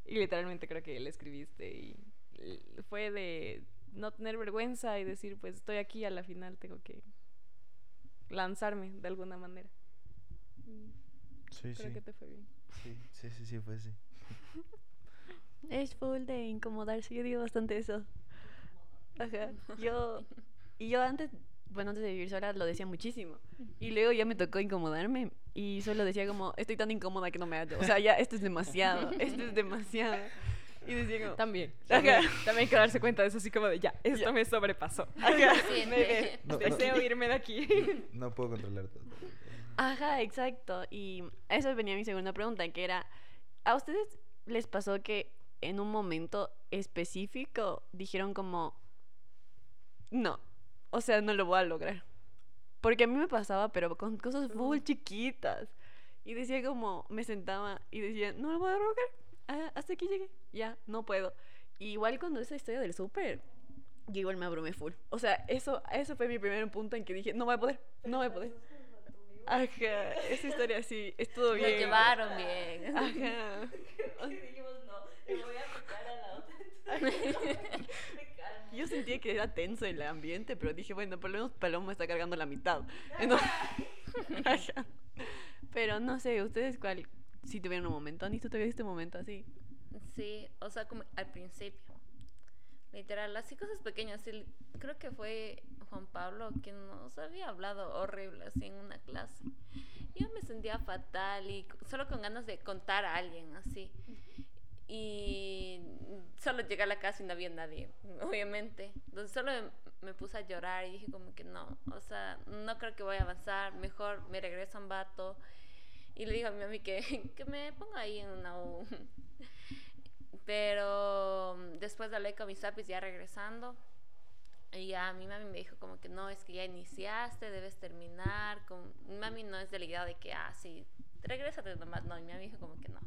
[SPEAKER 4] Y literalmente creo que le escribiste. Y fue de no tener vergüenza y decir, pues estoy aquí, a la final tengo que lanzarme de alguna manera.
[SPEAKER 5] Sí,
[SPEAKER 4] creo
[SPEAKER 5] sí.
[SPEAKER 4] que te fue bien.
[SPEAKER 5] Sí, sí, sí, sí, fue así.
[SPEAKER 1] Es full de incomodarse, yo digo bastante eso. Ajá. Yo, y yo antes, bueno, antes de vivir sola lo decía muchísimo. Y luego ya me tocó incomodarme y solo decía como, estoy tan incómoda que no me hallo. O sea, ya, esto es demasiado, esto es demasiado. Y decía como,
[SPEAKER 4] También, también, también hay que darse cuenta de eso, así como de, ya, esto me sobrepasó.
[SPEAKER 1] ajá,
[SPEAKER 3] Sí,
[SPEAKER 1] me-
[SPEAKER 5] No, no.
[SPEAKER 4] Deseo irme de aquí.
[SPEAKER 5] No puedo controlar todo.
[SPEAKER 1] Ajá, exacto. Y eso venía mi segunda pregunta, que era, ¿a ustedes les pasó que en un momento específico dijeron como, no, o sea, no lo voy a lograr? Porque a mí me pasaba, pero con cosas full chiquitas. Y decía como, me sentaba y decía, no lo voy a lograr, ah, hasta aquí llegué, ya, no puedo. Y igual cuando esa historia del súper, yo igual me abrumé full. O sea, eso, eso fue mi primer punto en que dije, no voy a poder, no voy a poder. Ajá, esa historia sí, estuvo
[SPEAKER 3] Lo
[SPEAKER 1] bien.
[SPEAKER 3] llevaron bien.
[SPEAKER 1] Ajá. Yo sentía que era tenso el ambiente, pero dije, bueno, por lo menos Paloma está cargando la mitad. Pero no sé, ¿ustedes cuál? Si tuvieron un momento, ni tú tuviste un momento así.
[SPEAKER 3] Sí, o sea, como al principio. Literal, así cosas pequeñas. sí, creo que fue Juan Pablo quien nos había hablado horrible así en una clase. Yo me sentía fatal y solo con ganas de contar a alguien así. Y solo llegué a la casa y no había nadie, obviamente. Entonces solo me- puse a llorar y dije como que no, o sea, no creo que voy a avanzar, mejor me regreso a un vato. Y le digo a mi mami que, que me ponga ahí en una U. Pero mm, después hablé con mis zapis ya regresando. Y ya mi mami me dijo como que no, es que ya iniciaste, debes terminar. Con... Mi mami no es de la idea de que, ah, sí, regrésate nomás. No, mi mami dijo como que no.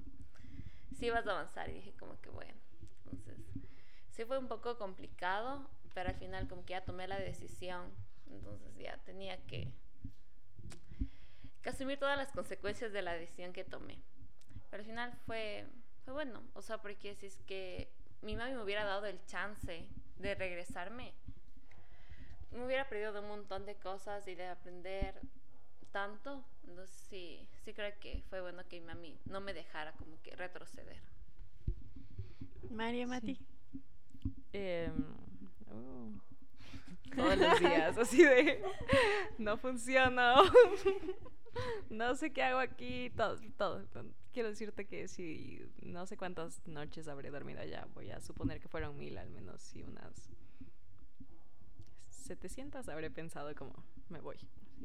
[SPEAKER 3] Sí vas a avanzar. Y dije como que bueno. Entonces, sí fue un poco complicado, pero al final como que ya tomé la decisión, entonces ya tenía que, que asumir todas las consecuencias de la decisión que tomé. Pero al final fue, fue bueno, o sea, porque si es que mi mami me hubiera dado el chance de regresarme, me hubiera perdido de un montón de cosas y de aprender tanto. Entonces sí, sí creo que fue bueno que mi mami no me dejara como que retroceder.
[SPEAKER 1] María Mati.
[SPEAKER 4] Em, uh, todos los días, así de no funciona, no sé qué hago aquí, todo, todo. Quiero decirte que si no sé cuántas noches habré dormido allá, voy a suponer que fueron mil al menos y unas 700 habré pensado como me voy,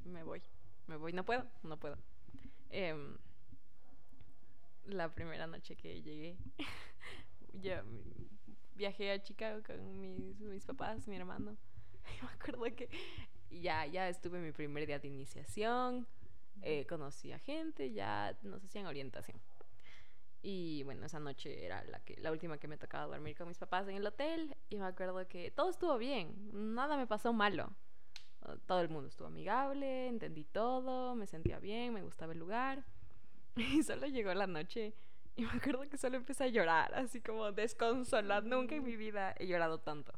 [SPEAKER 4] me voy, me voy, no puedo, no puedo. Em, la primera noche que llegué, ya viajé a Chicago con mis, mis papás, mi hermano. Y me acuerdo que ya, ya estuve en mi primer día de iniciación, eh, conocí a gente, ya nos hacían orientación. Y bueno, esa noche era la, que, la última que me tocaba dormir con mis papás en el hotel. Y me acuerdo que todo estuvo bien, nada me pasó malo. Todo el mundo estuvo amigable, entendí todo, me sentía bien, me gustaba el lugar. Y solo llegó la noche y me acuerdo que solo empecé a llorar, así como desconsolar. Nunca en mi vida he llorado tanto.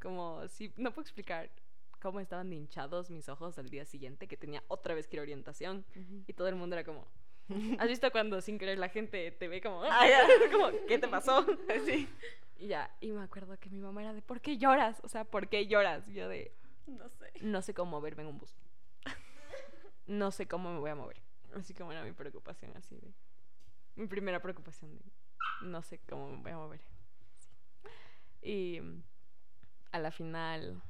[SPEAKER 4] Como si, no puedo explicar cómo estaban hinchados mis ojos al día siguiente, que tenía otra vez que ir a orientación. Y todo el mundo era como, ¿has visto cuando sin querer la gente te ve como, "Ah, como ¿qué te pasó? Sí. Y ya, y me acuerdo que mi mamá era de, ¿por qué lloras? O sea, ¿por qué lloras? Y yo de,
[SPEAKER 1] No sé.
[SPEAKER 4] no sé cómo moverme en un bus. No sé cómo me voy a mover. Así como era mi preocupación, así de. Mi primera preocupación de. No sé cómo me voy a mover. Y a la final,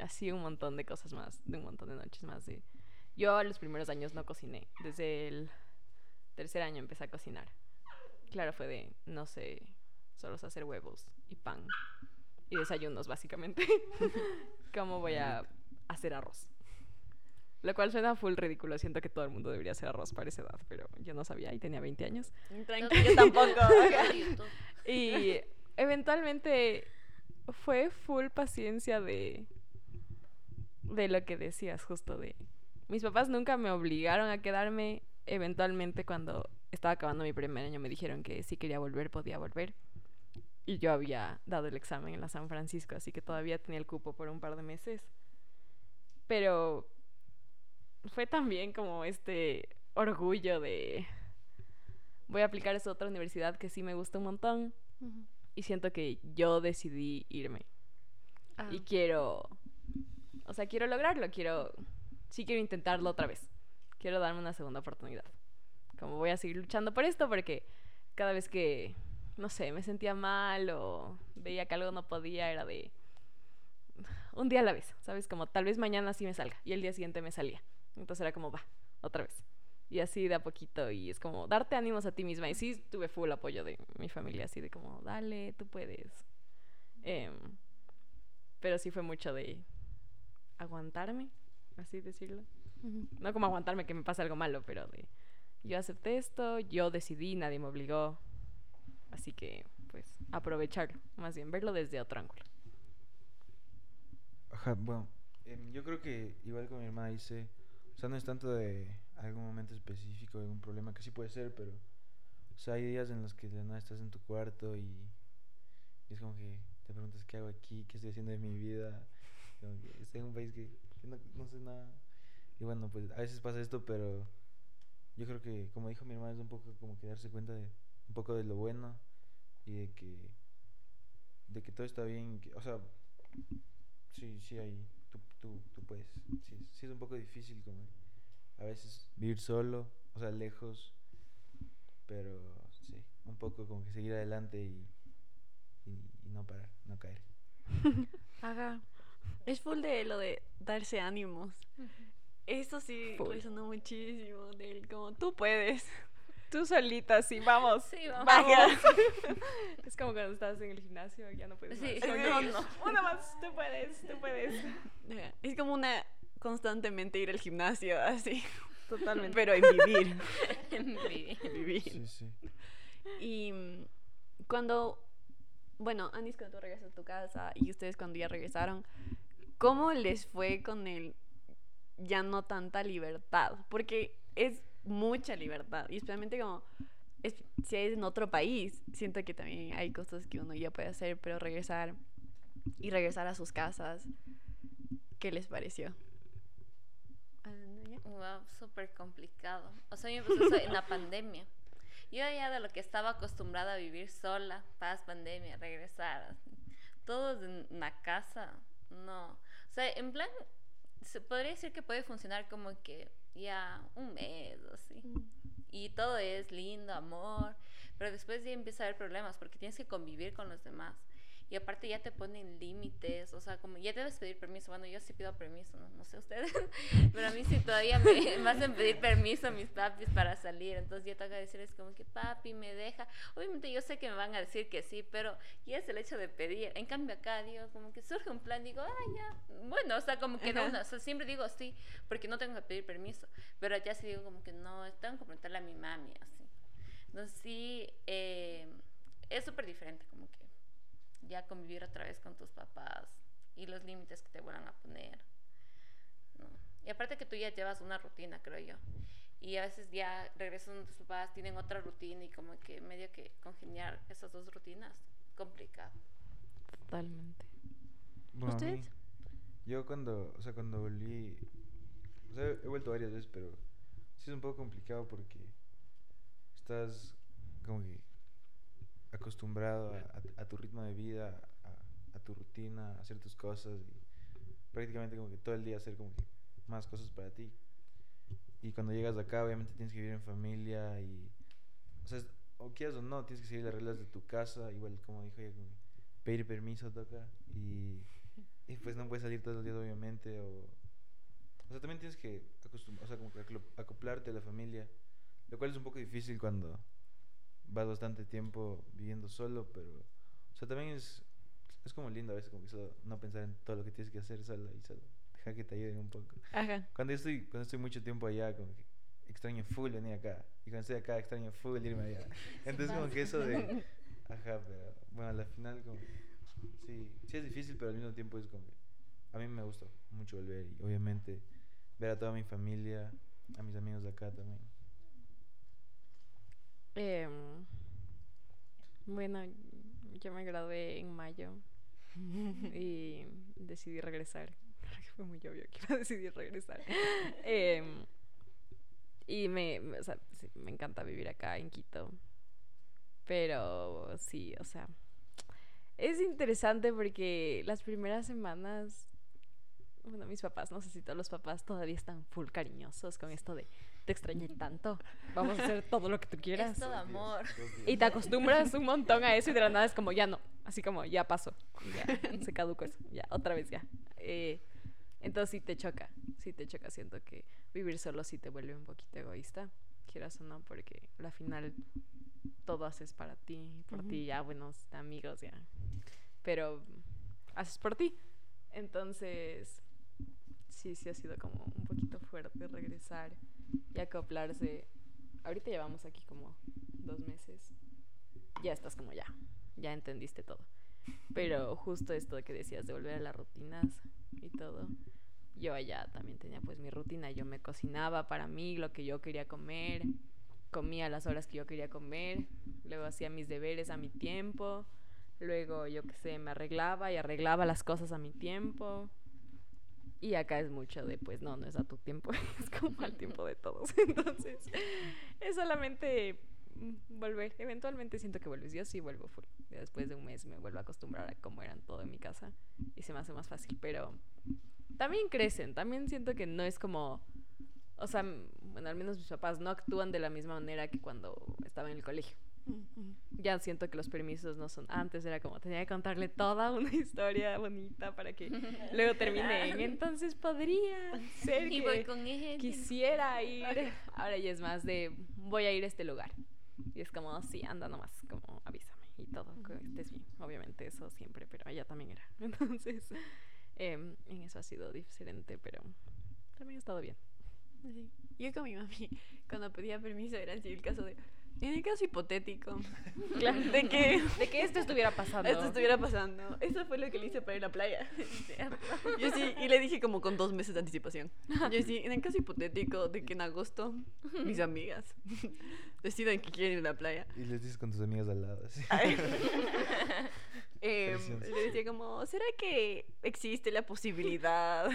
[SPEAKER 4] así un montón de cosas más, de un montón de noches más. De... Yo los primeros años no cociné. Desde el tercer año empecé a cocinar. Claro, fue de, no sé, solo hacer huevos y pan. Y desayunos, básicamente. ¿Cómo voy a hacer arroz? Lo cual suena full ridículo. Siento que todo el mundo debería hacer arroz para esa edad, pero yo no sabía y tenía 20 años.
[SPEAKER 1] Tranquilo, yo tampoco.
[SPEAKER 4] Y eventualmente fue full paciencia de, de lo que decías, justo de... Mis papás nunca me obligaron a quedarme. Eventualmente cuando estaba acabando mi primer año me dijeron que si quería volver podía volver. Y yo había dado el examen en la San Francisco, así que todavía tenía el cupo por un par de meses. Pero fue también como este orgullo de voy a aplicar esa otra universidad que sí me gusta un montón y siento que yo decidí irme.
[SPEAKER 1] Ah.
[SPEAKER 4] y quiero o sea quiero lograrlo quiero sí quiero intentarlo otra vez. Quiero darme una segunda oportunidad. Como voy a seguir luchando por esto porque cada vez que no sé me sentía mal o veía que algo no podía era de un día a la vez sabes como tal vez mañana sí me salga y el día siguiente me salía. Entonces era como va otra vez. Y así de a poquito y es como darte ánimos a ti misma. Y sí tuve full apoyo de mi familia así de como dale tú puedes Em, pero sí fue mucho de aguantarme así decirlo. No como aguantarme que me pase algo malo pero de yo acepté esto yo decidí nadie me obligó así que pues aprovecharlo más bien verlo desde otro ángulo.
[SPEAKER 5] Ajá, bueno, em, yo creo que igual con mi hermana dice, o sea, no es tanto de algún momento específico, algún problema, que sí puede ser, pero, o sea, hay días en los que de nada estás en tu cuarto y, y es como que te preguntas qué hago aquí, qué estoy haciendo de mi vida, como que estoy en un país que, que no, no sé nada. Y bueno, pues a veces pasa esto, pero yo creo que, como dijo mi hermana, es un poco como que darse cuenta de un poco de lo bueno y de que, de que todo está bien, que, o sea, Sí, sí, hay. Tú, tú, tú puedes. Sí, sí, es un poco difícil como a veces vivir solo, o sea, lejos. Pero sí, un poco como que seguir adelante y, y, y no parar, no caer.
[SPEAKER 1] Ajá. Es full de lo de darse ánimos. Eso sí resonó muchísimo del como tú puedes.
[SPEAKER 4] Tú solita sí vamos
[SPEAKER 3] Sí, vamos.
[SPEAKER 4] Vamos. es como cuando estás en el gimnasio ya no puedes
[SPEAKER 3] Sí.
[SPEAKER 4] más.
[SPEAKER 1] No, no.
[SPEAKER 4] una más tú puedes tú puedes.
[SPEAKER 1] Es como una constantemente ir al gimnasio así,
[SPEAKER 4] totalmente
[SPEAKER 1] pero en vivir.
[SPEAKER 3] Sí.
[SPEAKER 1] vivir.
[SPEAKER 5] Sí, sí.
[SPEAKER 1] Y mm, cuando bueno, Anis, cuando tú regresas a tu casa y ustedes cuando ya regresaron, ¿cómo les fue con el ya no tanta libertad? Porque es mucha libertad y especialmente como si es en otro país, siento que también hay cosas que uno ya puede hacer, pero regresar y regresar a sus casas, ¿qué les pareció?
[SPEAKER 3] Wow, súper complicado. O sea, pasó eso en la pandemia. Yo ya de lo que estaba acostumbrada a vivir sola, paz, pandemia, regresar, todos en la casa, no. O sea, en plan, se podría decir que puede funcionar como que ya un mes o así. Y todo es lindo, amor, pero después ya empieza a haber problemas porque tienes que convivir con los demás. Y aparte ya te ponen límites, o sea, como ya debes pedir permiso. Bueno, yo sí pido permiso, no, no sé ustedes, pero a mí sí todavía me, me hacen pedir permiso a mis papis para salir. Entonces ya toca decirles como que papi me deja. Obviamente yo sé que me van a decir que sí, pero ya es el hecho de pedir. En cambio acá, digo, como que surge un plan, digo, ah, ya. Bueno, o sea, como que no, no, o sea, siempre digo sí, porque no tengo que pedir permiso. Pero ya sí digo como que no, tengo que preguntarle a mi mami, así. Entonces sí, eh, es súper diferente, como que ya convivir otra vez con tus papás y los límites que te vuelvan a poner. ¿no? Y aparte que tú ya llevas una rutina, creo yo. Y a veces ya regresan tus papás, tienen otra rutina y como que medio que congeniar esas dos rutinas, complicado.
[SPEAKER 4] Totalmente.
[SPEAKER 5] Bueno, mí,
[SPEAKER 1] ¿Ustedes?
[SPEAKER 5] yo cuando, o sea, cuando volví, o sea, he vuelto varias veces, pero sí es un poco complicado porque estás como que acostumbrado a, a- a tu ritmo de vida, a, a tu rutina, a hacer tus cosas y prácticamente como que todo el día hacer como que más cosas para ti. Y cuando llegas de acá, obviamente tienes que vivir en familia y, o sea, o quieras o no, tienes que seguir las reglas de tu casa, igual como dijo ella, como que pedir permiso toca y, y pues no puedes salir todos los días obviamente o, o sea, también tienes que o sea, como que acoplarte a la familia, lo cual es un poco difícil cuando vas bastante tiempo viviendo solo, pero, o sea, también es, es como lindo a veces como que solo no pensar en todo lo que tienes que hacer solo y solo dejar que te ayuden un poco.
[SPEAKER 1] Ajá.
[SPEAKER 5] Cuando yo estoy, cuando estoy mucho tiempo allá, como que extraño full venir acá. Y cuando estoy acá, extraño full irme allá. Entonces, como que eso de. Ajá, pero bueno, a la final, como. Sí, sí es difícil, pero al mismo tiempo es como que. A mí me gusta mucho volver y obviamente ver a toda mi familia, a mis amigos de acá también.
[SPEAKER 4] Em, bueno, yo me gradué en mayo y decidí regresar. Fue muy obvio que iba a decidir regresar. Em, y me, me- o sea, sí, me encanta vivir acá en Quito. Pero sí, o sea, es interesante porque las primeras semanas, bueno, mis papás, no sé si todos los papás todavía están full cariñosos con esto de te extrañé tanto, vamos a hacer todo lo que tú quieras.
[SPEAKER 3] Es todo amor.
[SPEAKER 4] Y te acostumbras un montón a eso y de la nada es como ya no, así como ya pasó, ya se caducó eso, ya otra vez ya. Eh, entonces sí te choca, sí te choca, siento que vivir solo sí te vuelve un poquito egoísta, quieras o no, porque al final todo haces para ti, por ti ya buenos amigos ya, pero haces por ti. Entonces sí, sí ha sido como un poquito fuerte regresar y acoplarse. Ahorita llevamos aquí como dos meses. Ya estás como ya, ya entendiste todo. Pero justo esto que decías de volver a las rutinas y todo. Yo allá también tenía pues mi rutina. Yo me cocinaba para mí lo que yo quería comer. Comía las horas que yo quería comer. Luego hacía mis deberes a mi tiempo. Luego, yo qué sé, me arreglaba y arreglaba las cosas a mi tiempo. Y acá es mucho de, pues no, no es a tu tiempo, es como al tiempo de todos. Entonces, es solamente mm, volver. Eventualmente siento que vuelves. Yo sí vuelvo full. Después de un mes me vuelvo a acostumbrar a cómo eran todo en mi casa y se me hace más fácil. Pero también crecen. También siento que no es como. O sea, bueno, al menos mis papás no actúan de la misma manera que cuando estaba en el colegio ya siento que los permisos no son antes era como tenía que contarle toda una historia bonita para que luego terminen entonces podría ser
[SPEAKER 3] Y
[SPEAKER 4] que
[SPEAKER 3] voy con él.
[SPEAKER 4] quisiera ir. Ahora ya es más de voy a ir a este lugar. Y es como sí anda nomás como avísame y todo que estés bien. Obviamente eso siempre pero allá también era. Entonces em, en eso ha sido diferente pero también ha estado bien.
[SPEAKER 1] Sí. Yo con mi mami, cuando pedía permiso, era así el caso de, En el caso hipotético, de que
[SPEAKER 4] De que esto estuviera pasando.
[SPEAKER 1] esto estuviera pasando, eso fue lo que le hice para ir a la playa. Yo sí, y le dije como con dos meses de anticipación. Yo sí, en el caso hipotético de que en agosto mis amigas decidan que quieren ir a la playa,
[SPEAKER 5] Y les dices con tus amigas al lado. así. Presión.
[SPEAKER 1] le decía como, ¿será que existe la posibilidad?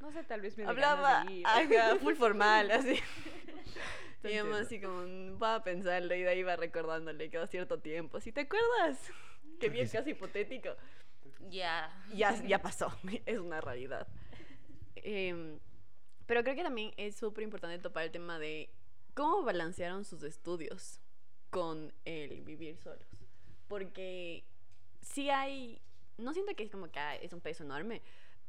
[SPEAKER 4] No sé, tal vez me
[SPEAKER 1] Hablaba,
[SPEAKER 4] de ir.
[SPEAKER 1] ajá, full formal, así. Además
[SPEAKER 5] entiendo.
[SPEAKER 1] así como, va a pensarlo y de ahí va recordándole cada cierto tiempo. Si te acuerdas, que
[SPEAKER 5] Creo
[SPEAKER 1] bien
[SPEAKER 5] sí.
[SPEAKER 1] casi hipotético.
[SPEAKER 3] Ya.
[SPEAKER 1] ya, ya pasó, es una realidad. Em, pero creo que también es súper importante topar el tema de cómo balancearon sus estudios con el vivir solos. Porque sí hay, no siento que es como que ah, es un peso enorme,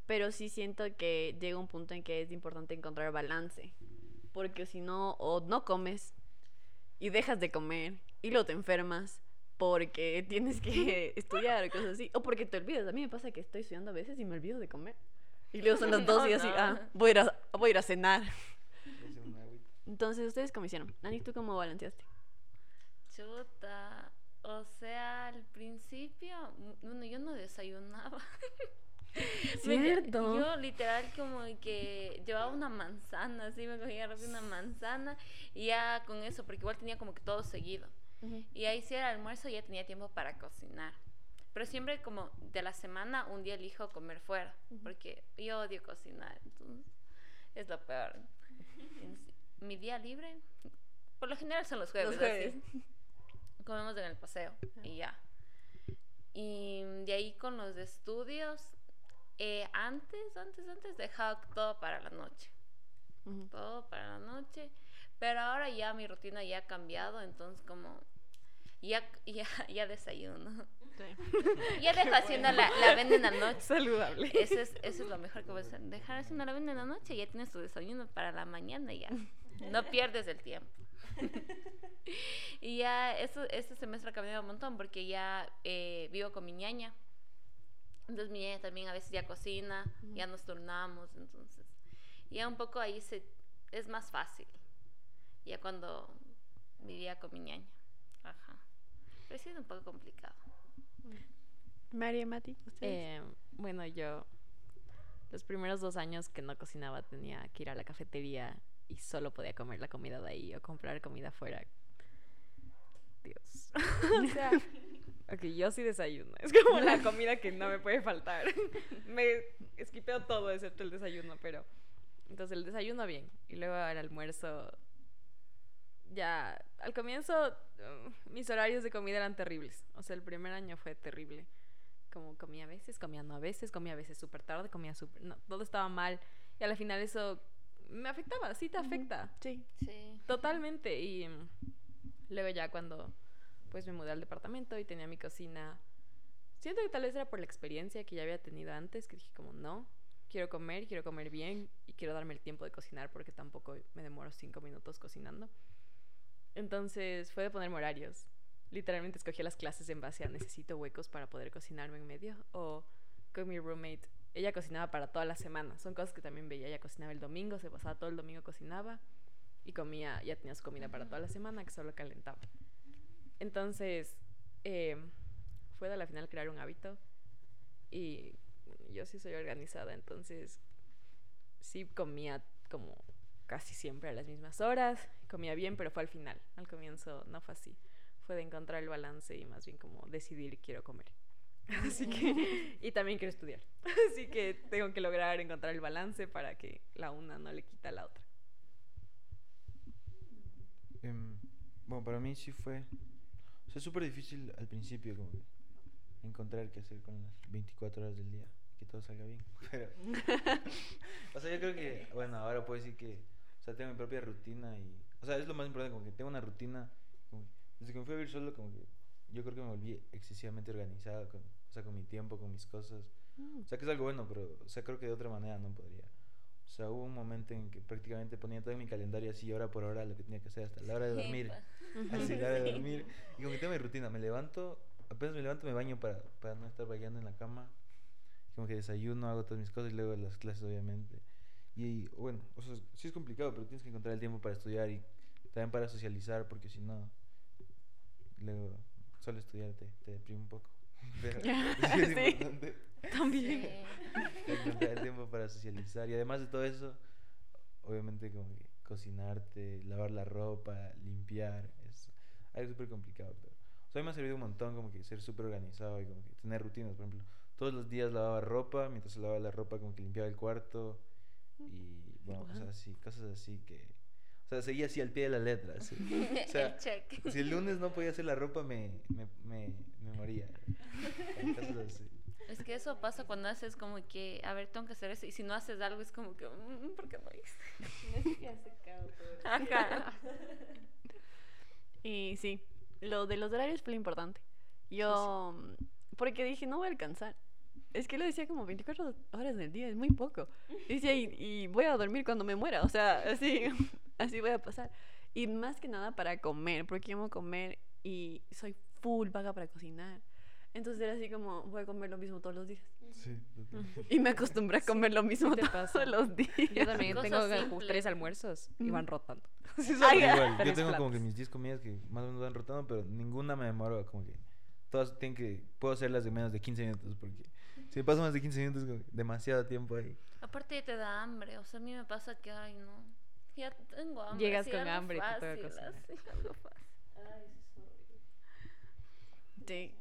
[SPEAKER 1] pero sí siento que llega un punto en que es importante encontrar balance. Porque si no, o no comes y dejas de comer y luego te enfermas porque tienes que estudiar o cosas así. O porque te olvidas. A mí me pasa que estoy estudiando a veces y me olvido de comer. Y luego son las dos
[SPEAKER 3] No,
[SPEAKER 1] y así,
[SPEAKER 3] no.
[SPEAKER 1] ah, voy a, ir a, voy a ir a cenar. Entonces, ¿ustedes cómo hicieron? Nani, ¿tú cómo balanceaste?
[SPEAKER 3] Chuta. O sea, al principio, mm, bueno, yo no desayunaba.
[SPEAKER 1] Cierto.
[SPEAKER 3] Yo literal como que llevaba una manzana, así me cogía rápido una manzana y ya con eso, porque igual tenía como que todo seguido. Y ahí sí era almuerzo y ya tenía tiempo para cocinar. Pero siempre como de la semana un día elijo comer fuera, porque yo odio cocinar, entonces es lo peor. En sí- Mi día libre, por lo general son los jueves.
[SPEAKER 1] Los jueves.
[SPEAKER 3] así. Comemos en el paseo y ya. Y de ahí con los estudios, eh, antes, antes, antes dejaba todo para la noche
[SPEAKER 1] Ujú.
[SPEAKER 3] todo para la noche. Pero ahora ya mi rutina ya ha cambiado, entonces como ya, ya, ya desayuno. Ya dejo haciendo la, la avena en la noche.
[SPEAKER 4] Saludable.
[SPEAKER 3] Eso es, eso es lo mejor que puedes hacer. Dejar haciendo la avena en la noche y ya tienes tu desayuno para la mañana ya. No pierdes el tiempo. y ya eso, este semestre ha cambiado un montón porque ya eh, vivo con mi ñaña. Entonces mi ñaña también a veces ya cocina, ya nos turnamos, entonces ya un poco ahí se, es más fácil. Ya cuando vivía con mi ñaña. Ajá. Pero sí es un poco complicado.
[SPEAKER 1] María, Mati, ¿ustedes?
[SPEAKER 4] Eh, bueno, yo los primeros dos años que no cocinaba tenía que ir a la cafetería y solo podía comer la comida de ahí o comprar comida afuera. Dios. o sea, ok, yo sí desayuno. Es como la comida que no me puede faltar. me esquipeo todo excepto el desayuno, pero entonces el desayuno bien y luego el almuerzo ya al comienzo uh, mis horarios de comida eran terribles. O sea, el primer año fue terrible como comía a veces, comía no a veces, comía a veces súper tarde, comía súper... No, todo estaba mal. Y al final eso me afectaba, sí te afecta.
[SPEAKER 1] Sí.
[SPEAKER 3] Sí.
[SPEAKER 4] Totalmente. Y mm, luego ya cuando pues me mudé al departamento y tenía mi cocina, siento que tal vez era por la experiencia que ya había tenido antes, que dije como no, quiero comer, quiero comer bien y quiero darme el tiempo de cocinar porque tampoco me demoro cinco minutos cocinando. Entonces fue de ponerme horarios. Literalmente escogí las clases en base a necesito huecos para poder cocinarme en medio. O con mi roommate, ella cocinaba para toda la semana. Son cosas que también veía. Ella cocinaba el domingo, se pasaba todo el domingo cocinaba y comía, ya tenía su comida para toda la semana que solo calentaba. Entonces, eh, fue de la final crear un hábito y yo sí soy organizada, entonces sí comía como casi siempre a las mismas horas, comía bien, pero fue al final, al comienzo no fue así, fue de encontrar el balance y más bien como decidir quiero comer. Así que, y también quiero estudiar. Así que tengo que lograr encontrar el balance para que la una no le quita a la otra.
[SPEAKER 5] Em, bueno, para mí sí fue. Sea, súper difícil al principio, como que encontrar qué hacer con las 24 horas del día. Que todo salga bien. Pero. o sea, yo creo que. Bueno, ahora puedo decir que. O sea, tengo mi propia rutina y. O sea, es lo más importante, como que tengo una rutina. Como que desde que me fui a vivir solo, como que. Yo creo que me volví excesivamente organizado, con, o sea, con mi tiempo, con mis cosas. O sea, que es algo bueno, pero. O sea, creo que de otra manera no podría. O sea, hubo un momento en que prácticamente ponía todo en mi calendario así, hora por hora, lo que tenía que hacer hasta la hora de dormir. Así, la hora de dormir. Y como que tengo mi rutina, me levanto, apenas me levanto me baño para, para no estar bailando en la cama. Como que desayuno, hago todas mis cosas y luego las clases obviamente. Y bueno, o sea, sí es complicado, pero tienes que encontrar el tiempo para estudiar y también para socializar, porque si no, luego solo estudiar te, te deprime un poco. Pero sí es
[SPEAKER 1] Sí.
[SPEAKER 5] importante
[SPEAKER 1] También.
[SPEAKER 3] Sí.
[SPEAKER 5] encontrar el tiempo para socializar. Y además de todo eso, obviamente como que cocinarte, lavar la ropa, limpiar, es algo súper complicado. Pero o sea, a mí me ha servido un montón como que ser súper organizado y como que tener rutinas. Por ejemplo, todos los días lavaba ropa, mientras lavaba la ropa como que limpiaba el cuarto y bueno, cosas así, cosas así que... O sea, seguía así al pie de la letra. así. O sea,
[SPEAKER 3] El check.
[SPEAKER 5] si el lunes no podía hacer la ropa, me, me, me, me moría. Así.
[SPEAKER 3] Es que eso pasa cuando haces como que, a ver, tengo que hacer eso. Y si no haces algo, es como que, "Mm, ¿por qué no hice? Ajá.
[SPEAKER 1] Y sí, lo de los horarios fue lo importante. Yo, porque dije, no voy a alcanzar. Es que lo decía como 24 horas del día, es muy poco. Y decía, y, y voy a dormir cuando me muera, o sea, así, así voy a pasar. Y más que nada para comer, porque amo comer y soy full vaga para cocinar. Entonces era así como, voy a comer lo mismo todos los días.
[SPEAKER 5] Sí.
[SPEAKER 1] Y me acostumbré a comer lo mismo
[SPEAKER 4] te
[SPEAKER 1] todos
[SPEAKER 4] pasa.
[SPEAKER 1] los días.
[SPEAKER 4] Yo también tengo como tres almuerzos y van rotando.
[SPEAKER 1] Ay,
[SPEAKER 5] Igual, yo tengo como que
[SPEAKER 4] platos.
[SPEAKER 5] mis 10 comidas que más o menos van rotando, pero ninguna me demoro, como que todas tienen que, puedo hacerlas de menos de 15 minutos, porque si me paso más de 15 minutos, demasiado tiempo ahí.
[SPEAKER 3] Aparte te da hambre. O sea, a mí me pasa que, ay, no. Ya tengo hambre.
[SPEAKER 4] Llegas con hambre y te toca
[SPEAKER 3] fácil,
[SPEAKER 4] cocinar.
[SPEAKER 3] así, algo fácil.
[SPEAKER 1] Sí.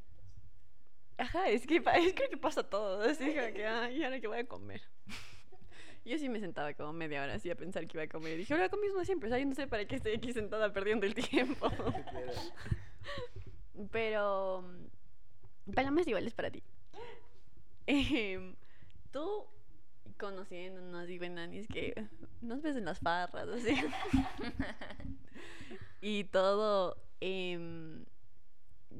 [SPEAKER 1] Ajá, es que es creo que pasa todo. Así que, ay, ahora que voy a comer. Yo sí me sentaba como media hora así a pensar que iba a comer. Y dije, ahora lo mismo siempre. O sea, yo no sé para qué estoy aquí sentada perdiendo el tiempo. Pero. mm, Palomas igual es para ti. Em, Tú, conociéndonos y es que nos ves en las farras, así. y todo. em,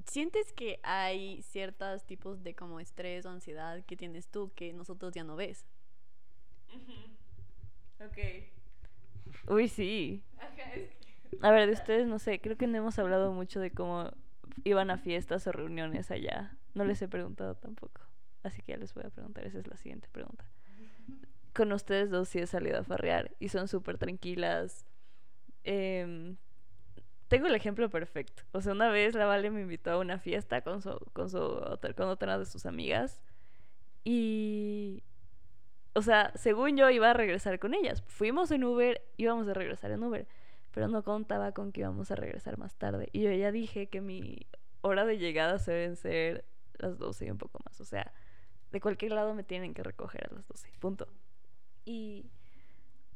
[SPEAKER 1] ¿Sientes que hay ciertos tipos de como estrés o ansiedad que tienes tú que nosotros ya no ves?
[SPEAKER 2] Ok. Uy, sí. A ver, de ustedes no sé, creo que no hemos hablado mucho de cómo iban a fiestas o reuniones allá. No les he preguntado tampoco. Así que ya les voy a preguntar, esa es la siguiente pregunta. Con ustedes dos sí he salido a farrear y son súper tranquilas. Em, tengo el ejemplo perfecto. O sea, una vez la Vale me invitó a una fiesta con, su, con, su, con otra de sus amigas y o sea, según yo iba a regresar con ellas. Fuimos en Uber, íbamos a regresar en Uber, pero no contaba con que íbamos a regresar más tarde. Y yo ya dije que mi hora de llegada deben ser las 12 y un poco más. O sea, de cualquier lado me tienen que recoger a las 12, punto. Y,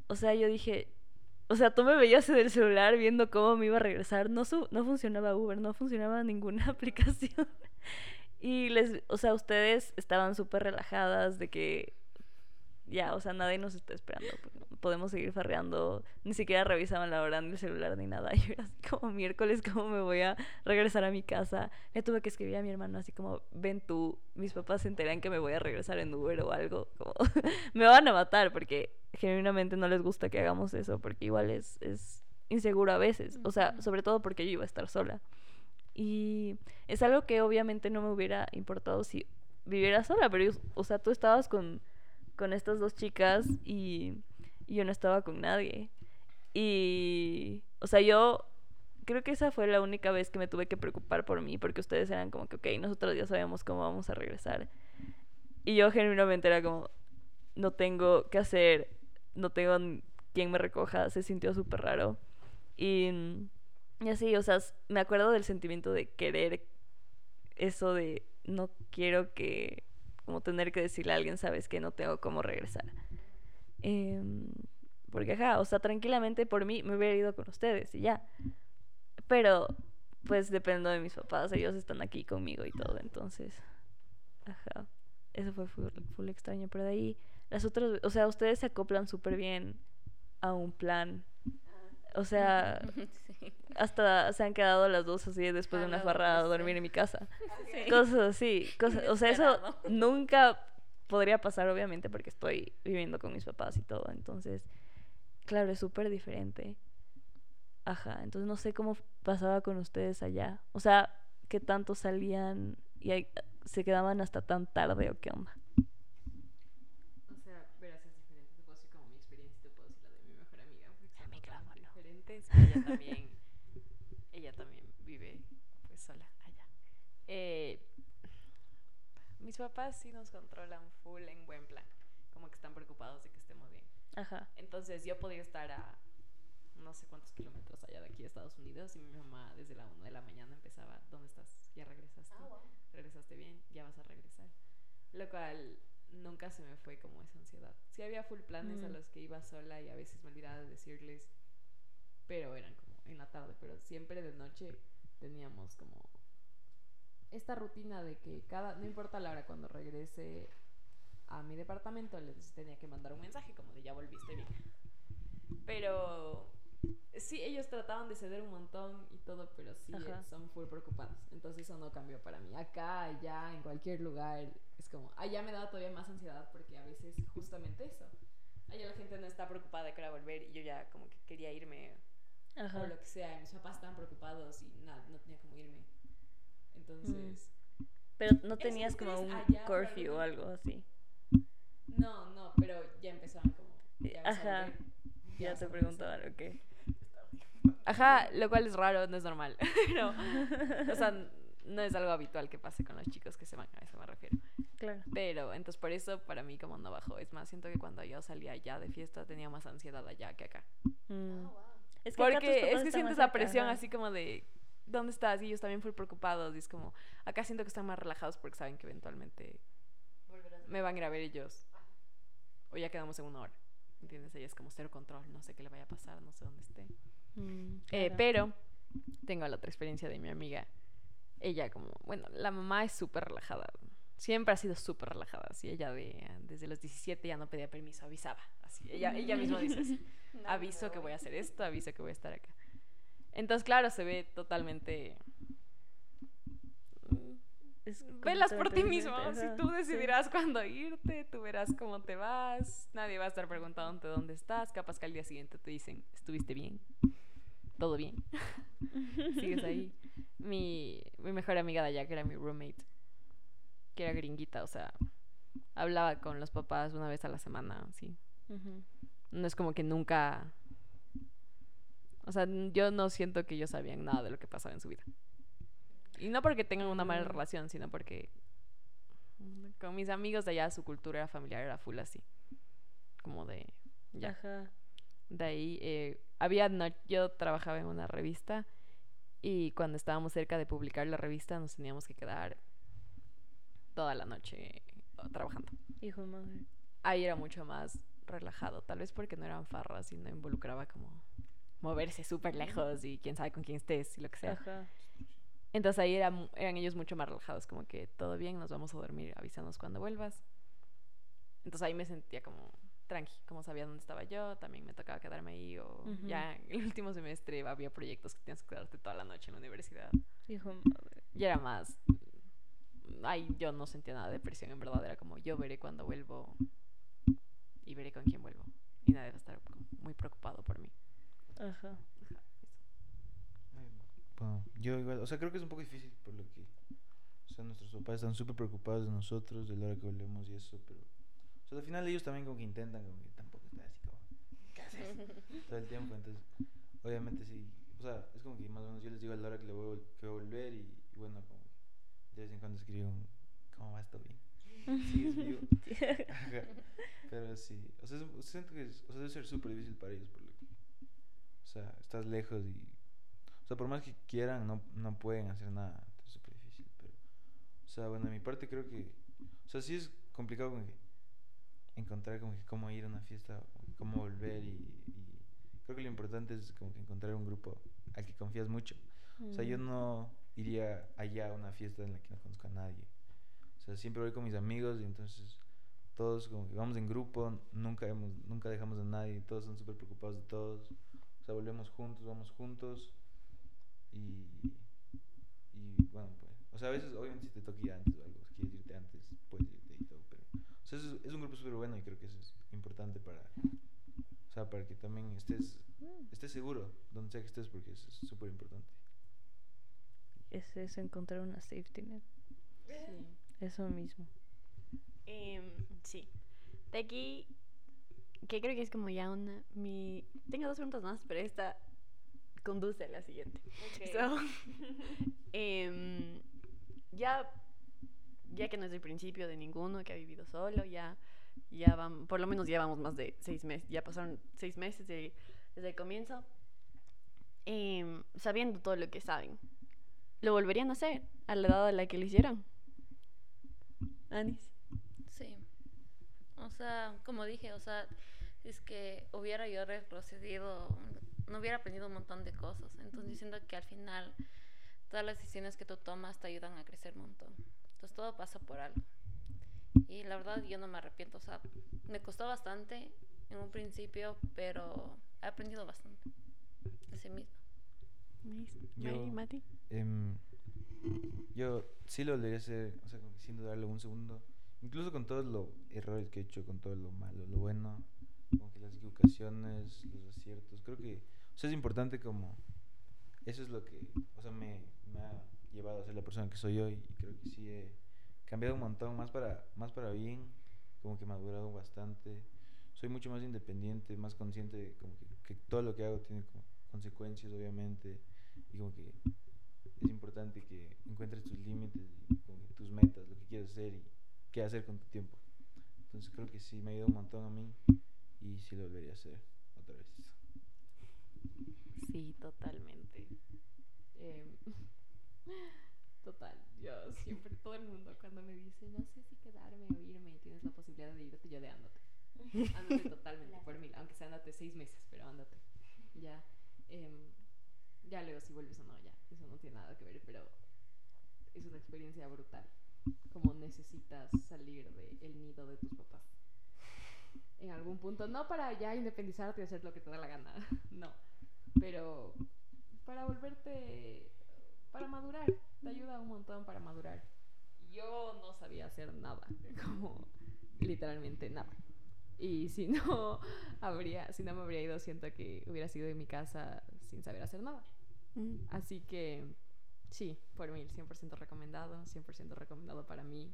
[SPEAKER 2] o sea, yo dije, o sea, tú me veías en el celular viendo cómo me iba a regresar. No, su- no funcionaba Uber, no funcionaba ninguna aplicación. Y les, o sea, ustedes estaban súper relajadas de que ya, o sea, nadie nos está esperando. pues, Podemos seguir farreando. Ni siquiera revisaban la hora en el celular ni nada. Yo era así como miércoles, ¿cómo me voy a regresar a mi casa? Le tuve que escribir a mi hermano así como, ven tú, mis papás se enteran que me voy a regresar en Uber o algo. Como, me van a matar porque genuinamente no les gusta que hagamos eso porque igual es, es inseguro a veces. O sea, sobre todo porque yo iba a estar sola. Y es algo que obviamente no me hubiera importado si viviera sola, pero, o sea, tú estabas con, con estas dos chicas y, yo no estaba con nadie. Y, o sea, yo creo que esa fue la única vez que me tuve que preocupar por mí, porque ustedes eran como que, ok, nosotros ya sabemos cómo vamos a regresar. Y yo genuinamente era como, no tengo qué hacer, no tengo quien me recoja, se sintió súper raro. Y, y así, o sea, me acuerdo del sentimiento de querer eso de no quiero que, como tener que decirle a alguien, sabes que no tengo cómo regresar. Em, porque, ajá, o sea, tranquilamente por mí me hubiera ido con ustedes y ya. Pero, pues dependo de mis papás, ellos están aquí conmigo y todo, entonces, ajá. Eso fue full, full extraño, pero de ahí, las otras, o sea, ustedes se acoplan súper bien a un plan. O sea,
[SPEAKER 3] Sí.
[SPEAKER 2] hasta se han quedado las dos así después de una
[SPEAKER 3] la
[SPEAKER 2] farrada a dormir en mi casa.
[SPEAKER 3] Sí.
[SPEAKER 2] Cosas así, cosas, o sea, eso nunca podría pasar obviamente porque estoy viviendo con mis papás y todo, entonces, claro, es súper diferente. Ajá, entonces no sé cómo pasaba con ustedes allá. O sea, qué tanto salían y se quedaban hasta tan tarde o qué onda.
[SPEAKER 4] O sea, verás, es diferente. Te puedo decir como mi experiencia, te puedo decir la de mi mejor amiga. Porque son totalmente diferentes. y Ella también, ella también vive pues sola. Eh, mis papás sí nos controlan full en buen plan. Como que están preocupados de que estemos bien.
[SPEAKER 2] Ajá.
[SPEAKER 4] Entonces yo podía estar a no sé cuántos kilómetros allá de aquí de Estados Unidos y mi mamá desde la 1 de la mañana empezaba, ¿dónde estás? ¿Ya regresaste? ¿Regresaste bien? ¿Ya vas a regresar? Lo cual nunca se me fue como esa ansiedad. Sí había full planes a
[SPEAKER 2] Mm.
[SPEAKER 4] los que iba sola y a veces me olvidaba de decirles, pero eran como en la tarde, pero siempre de noche teníamos como esta rutina de que cada, no importa la hora cuando regrese a mi departamento, les tenía que mandar un mensaje como de ya volviste bien. Pero sí, ellos trataban de ceder un montón y todo, pero sí
[SPEAKER 2] Ajá.
[SPEAKER 4] son full preocupados. Entonces eso no cambió para mí. Acá, allá, en cualquier lugar, es como, allá me daba todavía más ansiedad porque a veces justamente eso. Allá la gente no está preocupada de que era volver y yo ya como que quería irme o
[SPEAKER 2] Ajá.
[SPEAKER 4] lo que sea. y Mis papás estaban preocupados y nada, no tenía cómo irme. Entonces,
[SPEAKER 2] Pero no tenías como un curfew o algo así.
[SPEAKER 4] no, no, pero ya empezaban como... Ya vas a
[SPEAKER 2] Ajá.
[SPEAKER 4] volver,
[SPEAKER 2] Ya
[SPEAKER 4] vas
[SPEAKER 2] te preguntaban, ok.
[SPEAKER 4] Ajá, lo cual es raro, no es normal. no, o sea, no es algo habitual que pase con los chicos que se van, a eso me refiero.
[SPEAKER 2] Claro.
[SPEAKER 4] Pero, entonces por eso para mí como no bajó. Es más, siento que cuando yo salía allá de fiesta tenía más ansiedad allá que acá.
[SPEAKER 2] Mm. Es que
[SPEAKER 4] Porque es que sientes la presión así como de, ¿dónde estás? Y ellos también full preocupados. Y es como, acá siento que están más relajados porque saben que eventualmente me van a ir a ver ellos. O ya quedamos en una hora. ¿Entiendes? Ella es como cero control, no sé qué le vaya a pasar, no sé dónde esté.
[SPEAKER 2] Mm,
[SPEAKER 4] Eh,
[SPEAKER 2] claro.
[SPEAKER 4] pero tengo la otra experiencia de mi amiga. Ella como, bueno, la mamá es súper relajada. Siempre ha sido súper relajada. Así ella de, desde los 17 ya no pedía permiso, avisaba. Así, ella, ella misma dice así. aviso que voy a hacer esto, aviso que voy a estar acá. Entonces, claro, se ve totalmente...
[SPEAKER 2] Es
[SPEAKER 4] Velas por ti mismo. Si tú
[SPEAKER 2] sí.
[SPEAKER 4] decidirás cuándo irte, tú verás cómo te vas. Nadie va a estar preguntándote dónde estás. Capaz que al día siguiente te dicen, ¿estuviste bien? ¿Todo bien? Sigues ahí. Mi, mi mejor amiga de allá, que era mi roommate, que era gringuita, o sea, hablaba con los papás una vez a la semana, sí.
[SPEAKER 2] Ujú.
[SPEAKER 4] No es como que nunca... O sea, yo no siento que ellos sabían nada de lo que pasaba en su vida. Y no porque tengan una mala
[SPEAKER 2] Mm.
[SPEAKER 4] relación, sino porque con mis amigos de allá su cultura familiar era full así. Como de... Ya.
[SPEAKER 2] Ajá.
[SPEAKER 4] De ahí eh, había... no- yo trabajaba en una revista y cuando estábamos cerca de publicar la revista nos teníamos que quedar toda la noche eh, trabajando
[SPEAKER 2] Hijo de madre.
[SPEAKER 4] ahí era mucho más relajado, tal vez porque no eran farras y no involucraba como moverse súper lejos y quién sabe con quién estés y lo que sea.
[SPEAKER 2] Ajá.
[SPEAKER 4] Entonces ahí eran ellos mucho más relajados, como que todo bien, nos vamos a dormir, avísanos cuando vuelvas. Entonces ahí me sentía como tranqui, como sabía dónde estaba yo, también me tocaba quedarme ahí o
[SPEAKER 2] Ujú.
[SPEAKER 4] ya en el último semestre había proyectos que tenías que quedarte toda la noche en la universidad.
[SPEAKER 2] Hijo madre.
[SPEAKER 4] Y era más... Ay, yo no sentía nada de presión, en verdad. Era como, yo veré cuando vuelvo y veré con quién vuelvo. Y nadie va a estar muy preocupado por mí.
[SPEAKER 2] Ajá.
[SPEAKER 5] Bueno, yo igual, o sea, creo que es un poco difícil por lo que, o sea, nuestros papás están súper preocupados de nosotros, de la hora que volvemos y eso, pero, o sea, al final ellos también como que intentan, como que tampoco está así como, ¿qué haces? Todo el tiempo, entonces, obviamente sí, o sea, es como que más o menos yo les digo a la hora que, le voy, que voy a volver y, y bueno, como de vez en cuando escribo ¿cómo va esto bien? ¿Sigues vivo? Ajá. Pero sí, o sea, es- siento que es- o sea, debe ser súper difícil para ellos, por lo que, o sea, estás lejos y, o sea, por más que quieran, no, no pueden hacer nada, es súper difícil, pero, o sea, bueno, de mi parte creo que, o sea, sí es complicado como que encontrar como que cómo ir a una fiesta, cómo volver y, y creo que lo importante es como que encontrar un grupo al que confías mucho. O sea, yo
[SPEAKER 2] Mm.
[SPEAKER 5] no iría allá a una fiesta en la que no conozco a nadie. O sea, siempre voy con mis amigos y entonces todos como que vamos en grupo, nunca hemos, nunca dejamos a nadie, todos son súper preocupados de todos. O sea, volvemos juntos, vamos juntos y, y bueno, pues, o sea, a veces obviamente si te toca ir antes o algo, si quieres irte antes, puedes irte y todo, pero, o sea, es, es un grupo súper bueno y creo que eso es importante para, o sea, para que también estés, estés seguro donde sea que estés porque eso es súper importante.
[SPEAKER 2] Es eso, encontrar una safety net.
[SPEAKER 4] Sí.
[SPEAKER 2] Eso mismo.
[SPEAKER 1] Em, sí. De aquí, que creo que es como ya una... Mi... Tengo dos preguntas más, pero esta conduce a la siguiente. So, em, ya, ya que no es el principio de ninguno que ha vivido solo, ya, ya van, por lo menos llevamos más de seis meses, ya pasaron seis meses de- desde el comienzo, em, sabiendo todo lo que saben. ¿Lo volverían a hacer a la edad a la que lo hicieron? Anis.
[SPEAKER 3] Sí. O sea, como dije, o sea, es que hubiera yo retrocedido, no hubiera aprendido un montón de cosas. Entonces, yo siento que al final todas las decisiones que tú tomas te ayudan a crecer un montón. Entonces, todo pasa por algo. Y la verdad, yo no me arrepiento. O sea, me costó bastante en un principio, pero he aprendido bastante de sí mismo.
[SPEAKER 5] Yo-
[SPEAKER 1] Mati.
[SPEAKER 5] Em, yo sí lo volvería a hacer, o sea, sin dudarlo un segundo. Incluso con todos los errores que he hecho, con todo lo malo, lo bueno, como que las equivocaciones, los aciertos. Creo que, o sea, es importante como, eso es lo que, o sea, me, me ha llevado a ser la persona que soy hoy. Y creo que sí he cambiado un montón, más para, más para bien, como que madurado bastante. Soy mucho más independiente, más consciente de como que, que todo lo que hago tiene como consecuencias, obviamente. Y como que es importante que encuentres tus límites tus metas, lo que quieres hacer y qué hacer con tu tiempo. Entonces creo que sí me ha ayudado un montón a mí y sí lo volvería a hacer otra vez.
[SPEAKER 4] Sí, totalmente. Em, total. Yo siempre, todo el mundo cuando me dice, no sé si quedarme o irme tienes la posibilidad de irte, yo de ándate. Ándate totalmente, por mil. Aunque sea ándate seis meses, pero ándate. Ya. em, ya luego si vuelves o no, ya. Eso no tiene nada que ver, pero es una experiencia brutal. Como necesitas salir del nido de tus papás. En algún punto, no para ya independizarte y hacer lo que te da la gana, no. Pero para volverte, para madurar, te ayuda un montón para madurar. Yo no sabía hacer nada, como literalmente nada. Y si no habría, si no me habría ido, siento que hubiera sido en mi casa sin saber hacer nada.
[SPEAKER 1] Mm.
[SPEAKER 4] Así que sí, por mí, 100% recomendado, 100% recomendado para mí,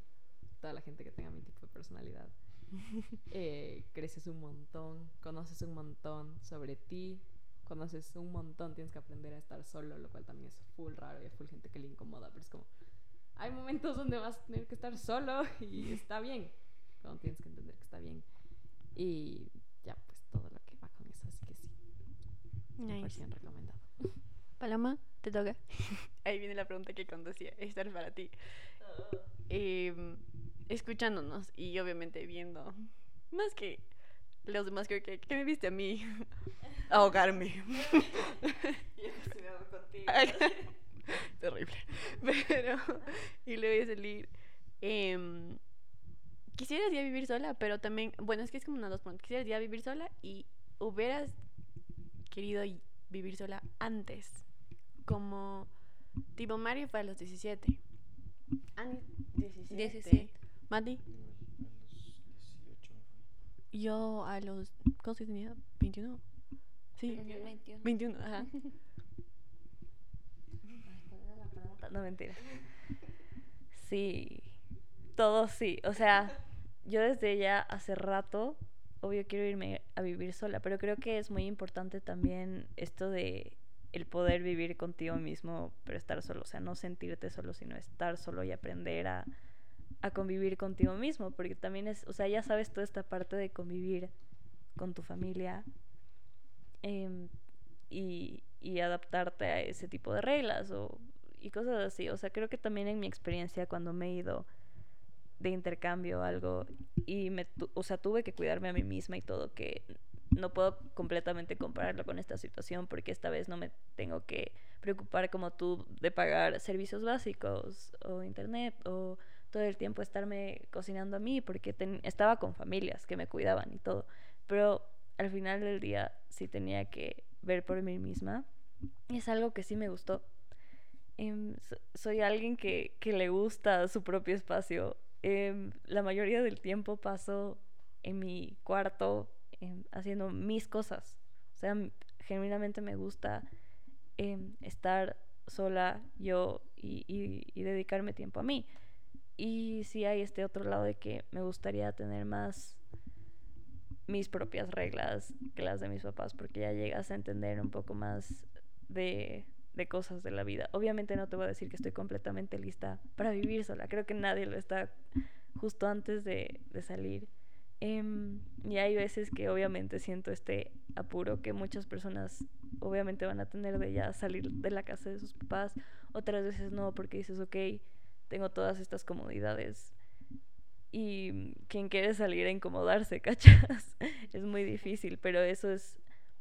[SPEAKER 4] toda la gente que tenga mi tipo de personalidad. Eh, creces un montón, conoces un montón sobre ti, conoces un montón, tienes que aprender a estar solo, lo cual también es full raro y full gente que le incomoda, pero es como, hay momentos donde vas a tener que estar solo y está bien, cuando tienes que entender que está bien. Y ya, pues todo lo que va con eso, así que sí, 100%
[SPEAKER 1] Nice.
[SPEAKER 4] recomendado.
[SPEAKER 1] Paloma, te toca. Ahí viene la pregunta que conducía. Esta es para ti. Em, escuchándonos y obviamente viendo, más que los demás, creo que, que me viste a mí ahogarme. Terrible. Pero, y le voy a salir. em, quisieras ya vivir sola, pero también, bueno, es que es como una dos preguntas. Quisieras ya vivir sola y hubieras querido vivir sola antes. Como tipo Mario fue a los 17. Ani, 17.
[SPEAKER 3] 17.
[SPEAKER 1] Mati,
[SPEAKER 5] Igual, a los 18 me fui.
[SPEAKER 1] yo a los. ¿Cuántos tenía? ¿21? Sí.
[SPEAKER 3] 21.
[SPEAKER 1] 21, ajá.
[SPEAKER 2] No, mentira. Sí, todo sí. O sea, yo desde ya hace rato, obvio quiero irme a vivir sola, pero creo que es muy importante también esto de el poder vivir contigo mismo, pero estar solo. O sea, no sentirte solo, sino estar solo y aprender a, a convivir contigo mismo, porque también es, o sea, ya sabes toda esta parte de convivir con tu familia em, y, y adaptarte a ese tipo de reglas o, y cosas así. O sea, creo que también en mi experiencia cuando me he ido de intercambio o algo y me, o sea, tuve que cuidarme a mí misma y todo, que no puedo completamente compararlo con esta situación porque esta vez no me tengo que preocupar como tú de pagar servicios básicos o internet o todo el tiempo estarme cocinando a mí porque ten- estaba con familias que me cuidaban y todo. Pero al final del día sí tenía que ver por mí misma. Y es algo que sí me gustó. Em, so- soy alguien que, que le gusta su propio espacio. Em, la mayoría del tiempo paso en mi cuarto em, haciendo mis cosas. O sea, genuinamente me gusta em, estar sola yo y, dedicarme tiempo a mí. Y sí hay este otro lado de que me gustaría tener más mis propias reglas que las de mis papás, porque ya llegas a entender un poco más de cosas de la vida. Obviamente no te voy a decir que estoy completamente lista para vivir sola. Creo que nadie lo está justo antes de salir. Em, y hay veces que obviamente siento este apuro que muchas personas obviamente van a tener de ya salir de la casa de sus papás. Otras veces no, porque dices, ok, tengo todas estas comodidades. Y quien quiere salir a incomodarse, ¿cachas? es muy difícil, pero eso es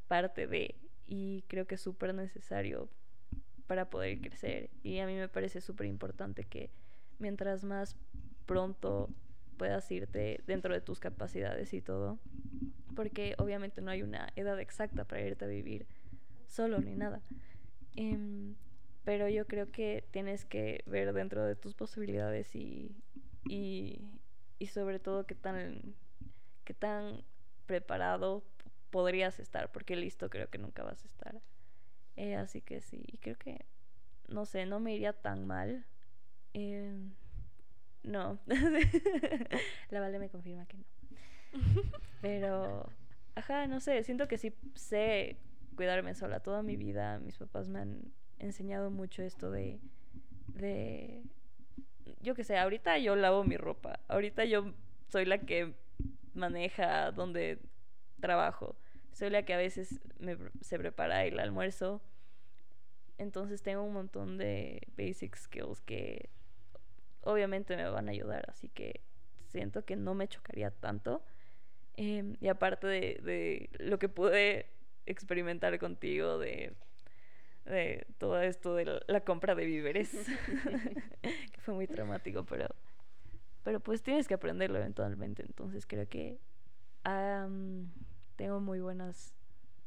[SPEAKER 2] parte de, y creo que es súper necesario para poder crecer. Y a mí me parece súper importante que mientras más pronto puedas irte dentro de tus capacidades y todo, porque obviamente no hay una edad exacta para irte a vivir solo ni nada. Em, pero yo creo que tienes que ver dentro de tus posibilidades y, y, y sobre todo qué tan, qué tan preparado podrías estar, porque listo creo que nunca vas a estar. Eh, así que sí, creo que, no sé, no me iría tan mal. Eh, no. La Vale me confirma que no. Pero, ajá, no sé, siento que sí sé cuidarme sola toda mi vida. Mis papás me han enseñado mucho esto de, de, yo qué sé, ahorita yo lavo mi ropa. Ahorita yo soy la que maneja donde trabajo. Soy la que a veces me, se prepara el almuerzo. Entonces tengo un montón de basic skills que obviamente me van a ayudar, así que siento que no me chocaría tanto. Eh, y aparte de, de, lo que pude experimentar contigo, de, de todo esto de la, compra de víveres, que fue muy traumático, pero, pero pues tienes que aprenderlo eventualmente. Entonces creo que um, tengo muy buenas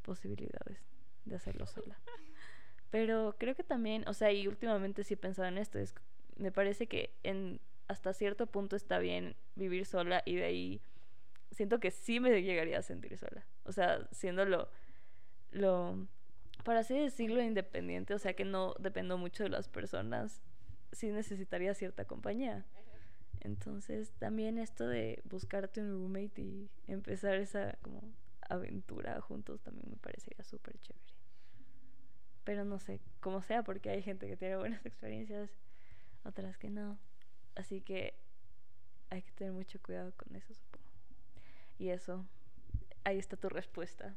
[SPEAKER 2] posibilidades de hacerlo sola. Pero creo que también, o sea, y últimamente sí he pensado en esto, es, me parece que en hasta cierto punto está bien vivir sola y de ahí siento que sí me llegaría a sentir sola. O sea, siendo lo, lo para así decirlo, independiente, o sea, que no dependo mucho de las personas, sí necesitaría cierta compañía. Entonces, también esto de buscarte un roommate y empezar esa como aventura juntos también me parecería súper chévere. Pero no sé, como sea, porque hay gente que tiene buenas experiencias, otras que no. Así que hay que tener mucho cuidado con eso, supongo. Y eso, ahí está tu respuesta.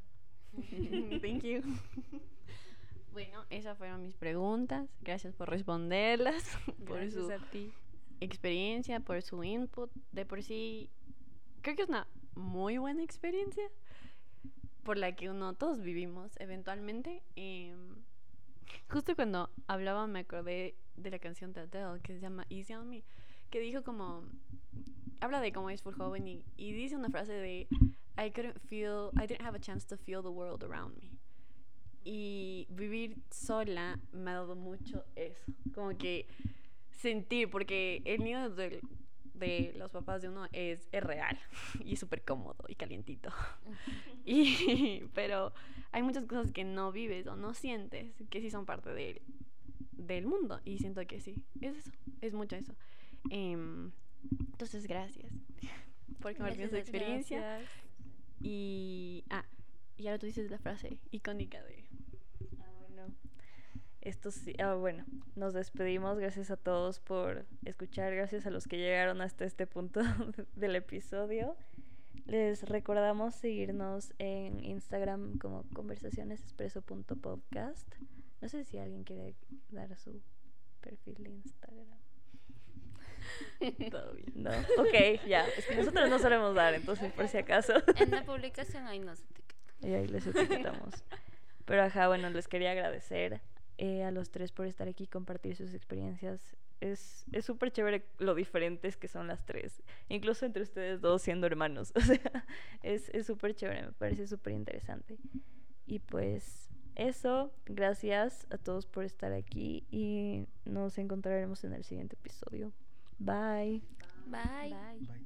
[SPEAKER 1] Thank you. Bueno, esas fueron mis preguntas. Gracias por responderlas, por
[SPEAKER 2] Gracias
[SPEAKER 1] su
[SPEAKER 2] a ti.
[SPEAKER 1] experiencia, por su input. De por sí, creo que es una muy buena experiencia por la que uno todos vivimos eventualmente. Em, justo cuando hablaba me acordé de la canción de Adele que se llama Easy on Me, que dijo como habla de cómo es full joven y, dice una frase de I couldn't feel I didn't have a chance to feel the world around me. Y vivir sola me ha dado mucho eso, como que sentir porque el nido del de los papás de uno es, es real y súper cómodo y calientito. y, pero hay muchas cosas que no vives o no sientes que sí son parte de, del mundo y siento que sí, es eso, es mucho eso. Eh, entonces, gracias por compartir su experiencia.
[SPEAKER 2] Gracias.
[SPEAKER 1] Y, ah, y ahora tú dices la frase icónica de...
[SPEAKER 2] Esto sí, ah, bueno, nos despedimos. Gracias a todos por escuchar. Gracias a los que llegaron hasta este punto del episodio. Les recordamos seguirnos en Instagram como conversacionesexpreso.podcast. No sé si alguien quiere dar su perfil de Instagram.
[SPEAKER 1] Todo bien.
[SPEAKER 2] No, ok, ya. Es que nosotros no solemos dar, entonces por si acaso.
[SPEAKER 3] En la publicación ahí nos etiqueta.
[SPEAKER 2] Y ahí les etiquetamos. Pero ajá, bueno, les quería agradecer eh, a los tres por estar aquí y compartir sus experiencias. Es es súper chévere lo diferentes que son las tres. Incluso entre ustedes dos siendo hermanos. O sea, es es súper chévere, me parece súper interesante. Y pues eso, gracias a todos por estar aquí y nos encontraremos en el siguiente episodio. Bye.
[SPEAKER 3] Bye.
[SPEAKER 5] Bye.